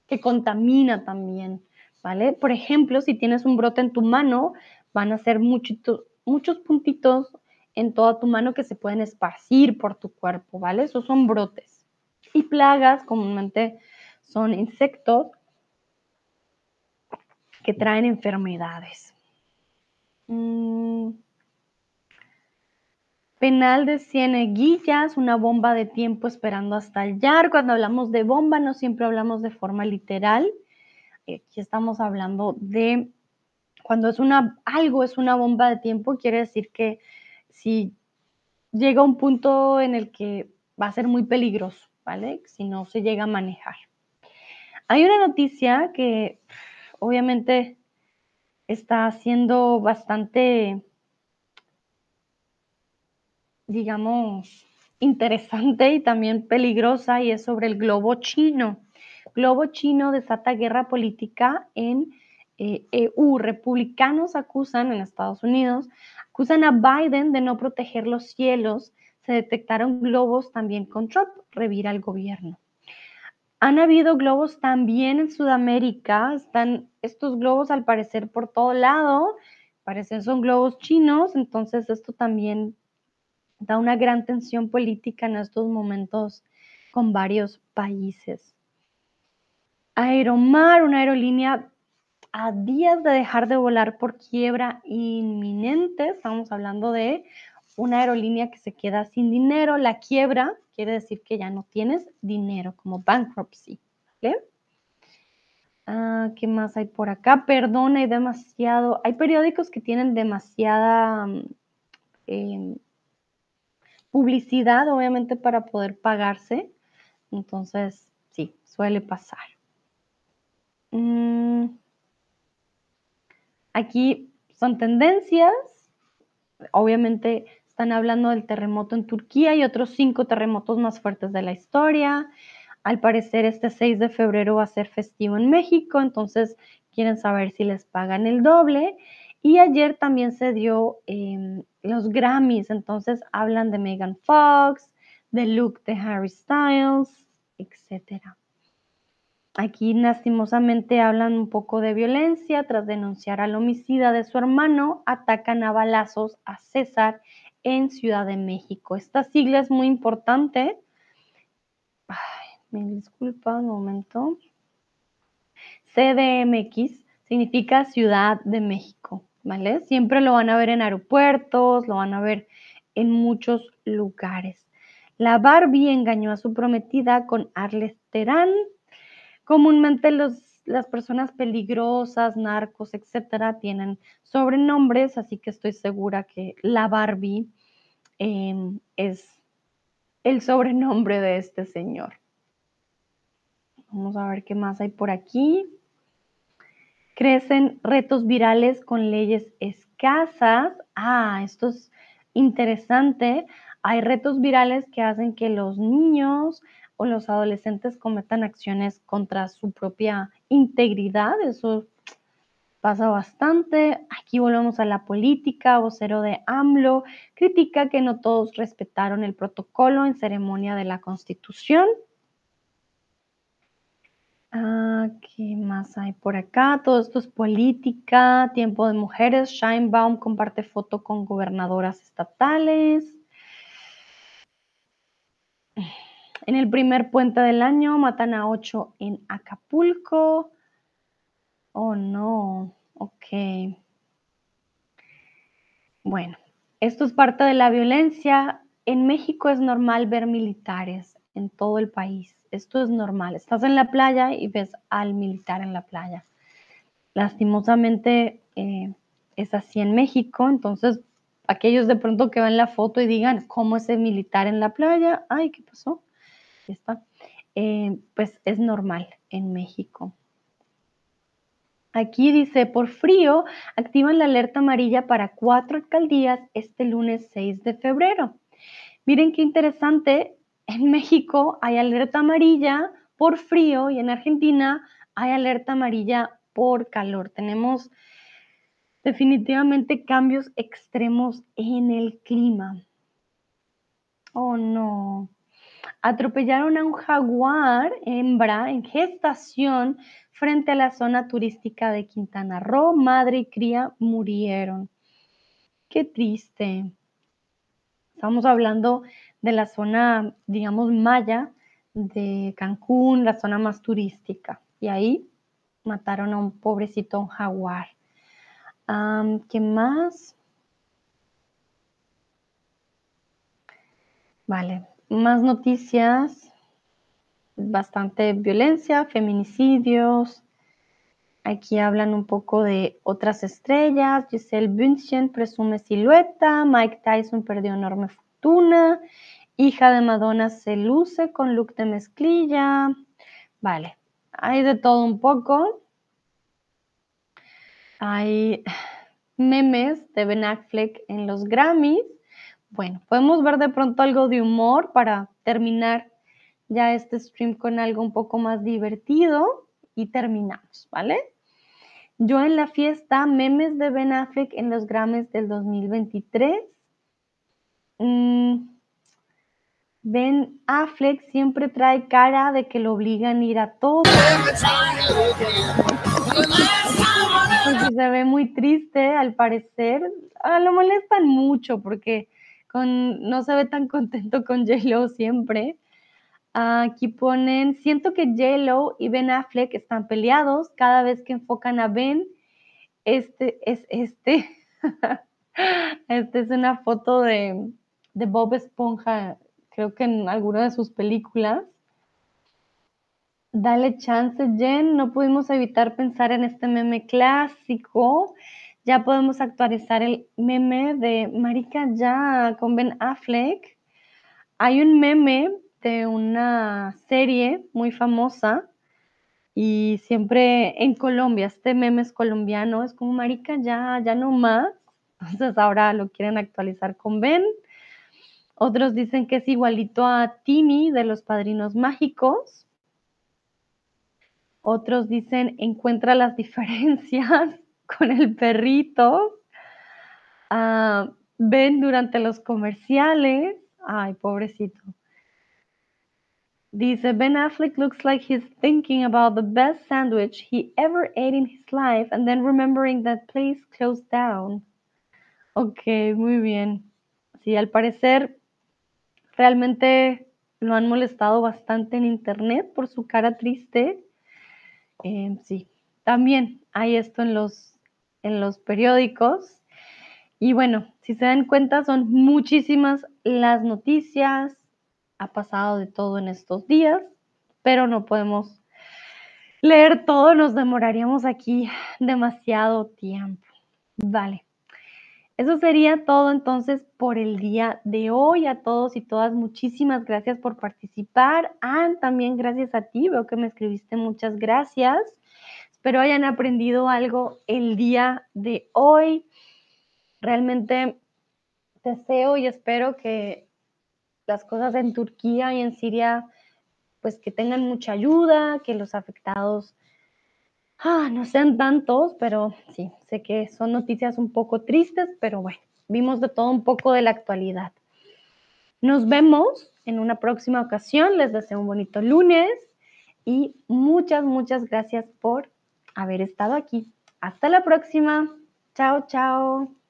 Speaker 1: que contamina también, ¿vale? Por ejemplo, si tienes un brote en tu mano, van a ser muchos puntitos en toda tu mano que se pueden esparcir por tu cuerpo, ¿vale? Esos son brotes. Y plagas comúnmente son insectos que traen enfermedades. Mm, Penal de Cieneguillas, una bomba de tiempo esperando hasta estallar. Cuando hablamos de bomba, no siempre hablamos de forma literal. Aquí estamos hablando de cuando es una algo es una bomba de tiempo, quiere decir que si llega un punto en el que va a ser muy peligroso, ¿vale? Si no se llega a manejar. Hay una noticia que obviamente está siendo bastante digamos, interesante y también peligrosa y es sobre el globo chino. Globo chino desata guerra política en EU. Eh, Republicanos acusan en Estados Unidos, acusan a Biden de no proteger los cielos. Se detectaron globos también con Trump, revira el gobierno. Han habido globos también en Sudamérica, están estos globos al parecer por todo lado, parecen son globos chinos, entonces esto también da una gran tensión política en estos momentos con varios países. Aeromar, una aerolínea a días de dejar de volar por quiebra inminente, estamos hablando de una aerolínea que se queda sin dinero, la quiebra quiere decir que ya no tienes dinero, como bankruptcy. Ah, ¿Qué más hay por acá? Perdón, hay demasiado, hay periódicos que tienen demasiada mm, em, publicidad, obviamente, para poder pagarse. Entonces, sí, suele pasar. Mm. Aquí son tendencias. Obviamente están hablando del terremoto en Turquía y otros cinco terremotos más fuertes de la historia. Al parecer este 6 de febrero va a ser festivo en México, entonces quieren saber si les pagan el doble. Y ayer también se dio em, los Grammys, entonces hablan de Megan Fox, de look de Harry Styles, etc. Aquí lastimosamente hablan un poco de violencia tras denunciar al homicida de su hermano, atacan a balazos a César en Ciudad de México. Esta sigla es muy importante. Me disculpa un momento. CDMX significa Ciudad de México. ¿vale? Siempre lo van a ver en aeropuertos, lo van a ver en muchos lugares. La Barbie engañó a su prometida con Arles Terán. Comúnmente los, las personas peligrosas, narcos, etcétera, tienen sobrenombres, así que estoy segura que la Barbie em, es el sobrenombre de este señor. Vamos a ver qué más hay por aquí. Crecen retos virales con leyes escasas. Ah, esto es interesante. Hay retos virales que hacen que los niños los adolescentes cometan acciones contra su propia integridad. Eso pasa bastante. Aquí volvemos a la política. Vocero de AMLO critica que no todos respetaron el protocolo en ceremonia de la Constitución. Ah, ¿Qué más hay por acá? Todo esto es política, tiempo de mujeres. Shinebaum comparte foto con gobernadoras estatales. En el primer puente del año matan a ocho en Acapulco. Oh, no. Ok. Bueno, esto es parte de la violencia. En México es normal ver militares en todo el país esto es normal. Estás en la playa y ves al militar en la playa. Lastimosamente eh, es así en México, entonces aquellos de pronto que ven la foto y digan, ¿cómo es el militar en la playa? Ay, ¿qué pasó? Eh, pues es normal en México. Aquí dice, por frío, activan la alerta amarilla para cuatro alcaldías este lunes 6 de febrero. Miren qué interesante, en México hay alerta amarilla por frío y en Argentina hay alerta amarilla por calor. Tenemos definitivamente cambios extremos en el clima. Oh no. Atropellaron a un jaguar hembra en gestación frente a la zona turística de Quintana Roo. Madre y cría murieron. Qué triste. Estamos hablando de la zona, digamos, maya de Cancún, la zona más turística. Y ahí mataron a un pobrecito un jaguar. ¿Qué más? Vale, más noticias. Bastante violencia, feminicidios. Aquí hablan un poco de otras estrellas. Giselle Bündchen presume silueta. Mike Tyson perdió enorme fortuna. Hija de Madonna se luce con look de mezclilla. Vale, hay de todo un poco. Hay memes de Ben Affleck en los Grammys. Bueno, podemos ver de pronto algo de humor para terminar ya este stream con algo un poco más divertido y terminamos, ¿vale? Yo en la fiesta, memes de Ben Affleck en los Grammys del 2023. Ben Affleck siempre trae cara de que lo obligan a ir a todo. se ve muy triste, al parecer. Ah, lo molestan mucho porque no se ve tan contento con J-Lo siempre. Aquí ponen, siento que J-Lo y Ben Affleck están peleados cada vez que enfocan a Ben. Este es este. Este es una foto de, de Bob Esponja creo que en alguna de sus películas. Dale chance, Jen. No pudimos evitar pensar en este meme clásico. Ya podemos actualizar el meme de Marica ya con Ben Affleck. Hay un meme de una serie muy famosa y siempre en Colombia, este meme es colombiano, es como Marica ya, ya no más. Entonces ahora lo quieren actualizar con Ben. Otros dicen que es igualito a Timmy de los Padrinos Mágicos. Otros dicen encuentra las diferencias con el perrito. Ah, ven durante los comerciales. Ay, pobrecito. Dice Ben Affleck looks like he's thinking about the best sandwich he ever ate in his life and then remembering that place closed down. Ok, muy bien. Sí, al parecer Realmente lo han molestado bastante en internet por su cara triste. Eh, sí, también hay esto en los, en los periódicos. Y bueno, si se dan cuenta, son muchísimas las noticias. ha pasado de todo en estos días, pero no podemos leer todo, nos demoraríamos aquí demasiado tiempo. Vale. Eso sería todo entonces por el día de hoy. A todos y todas, muchísimas gracias por participar. Ah, también gracias a ti. Veo que me escribiste muchas gracias. Espero hayan aprendido algo el día de hoy. Realmente deseo y espero que las cosas en Turquía y en Siria, pues que tengan mucha ayuda, que los afectados ah, no sean tantos, pero sí, sé que son noticias un poco tristes, pero bueno, vimos de todo un poco de la actualidad. Nos vemos en una próxima ocasión. Les deseo un bonito lunes y muchas, muchas gracias por haber estado aquí. Hasta la próxima. Chao, chao.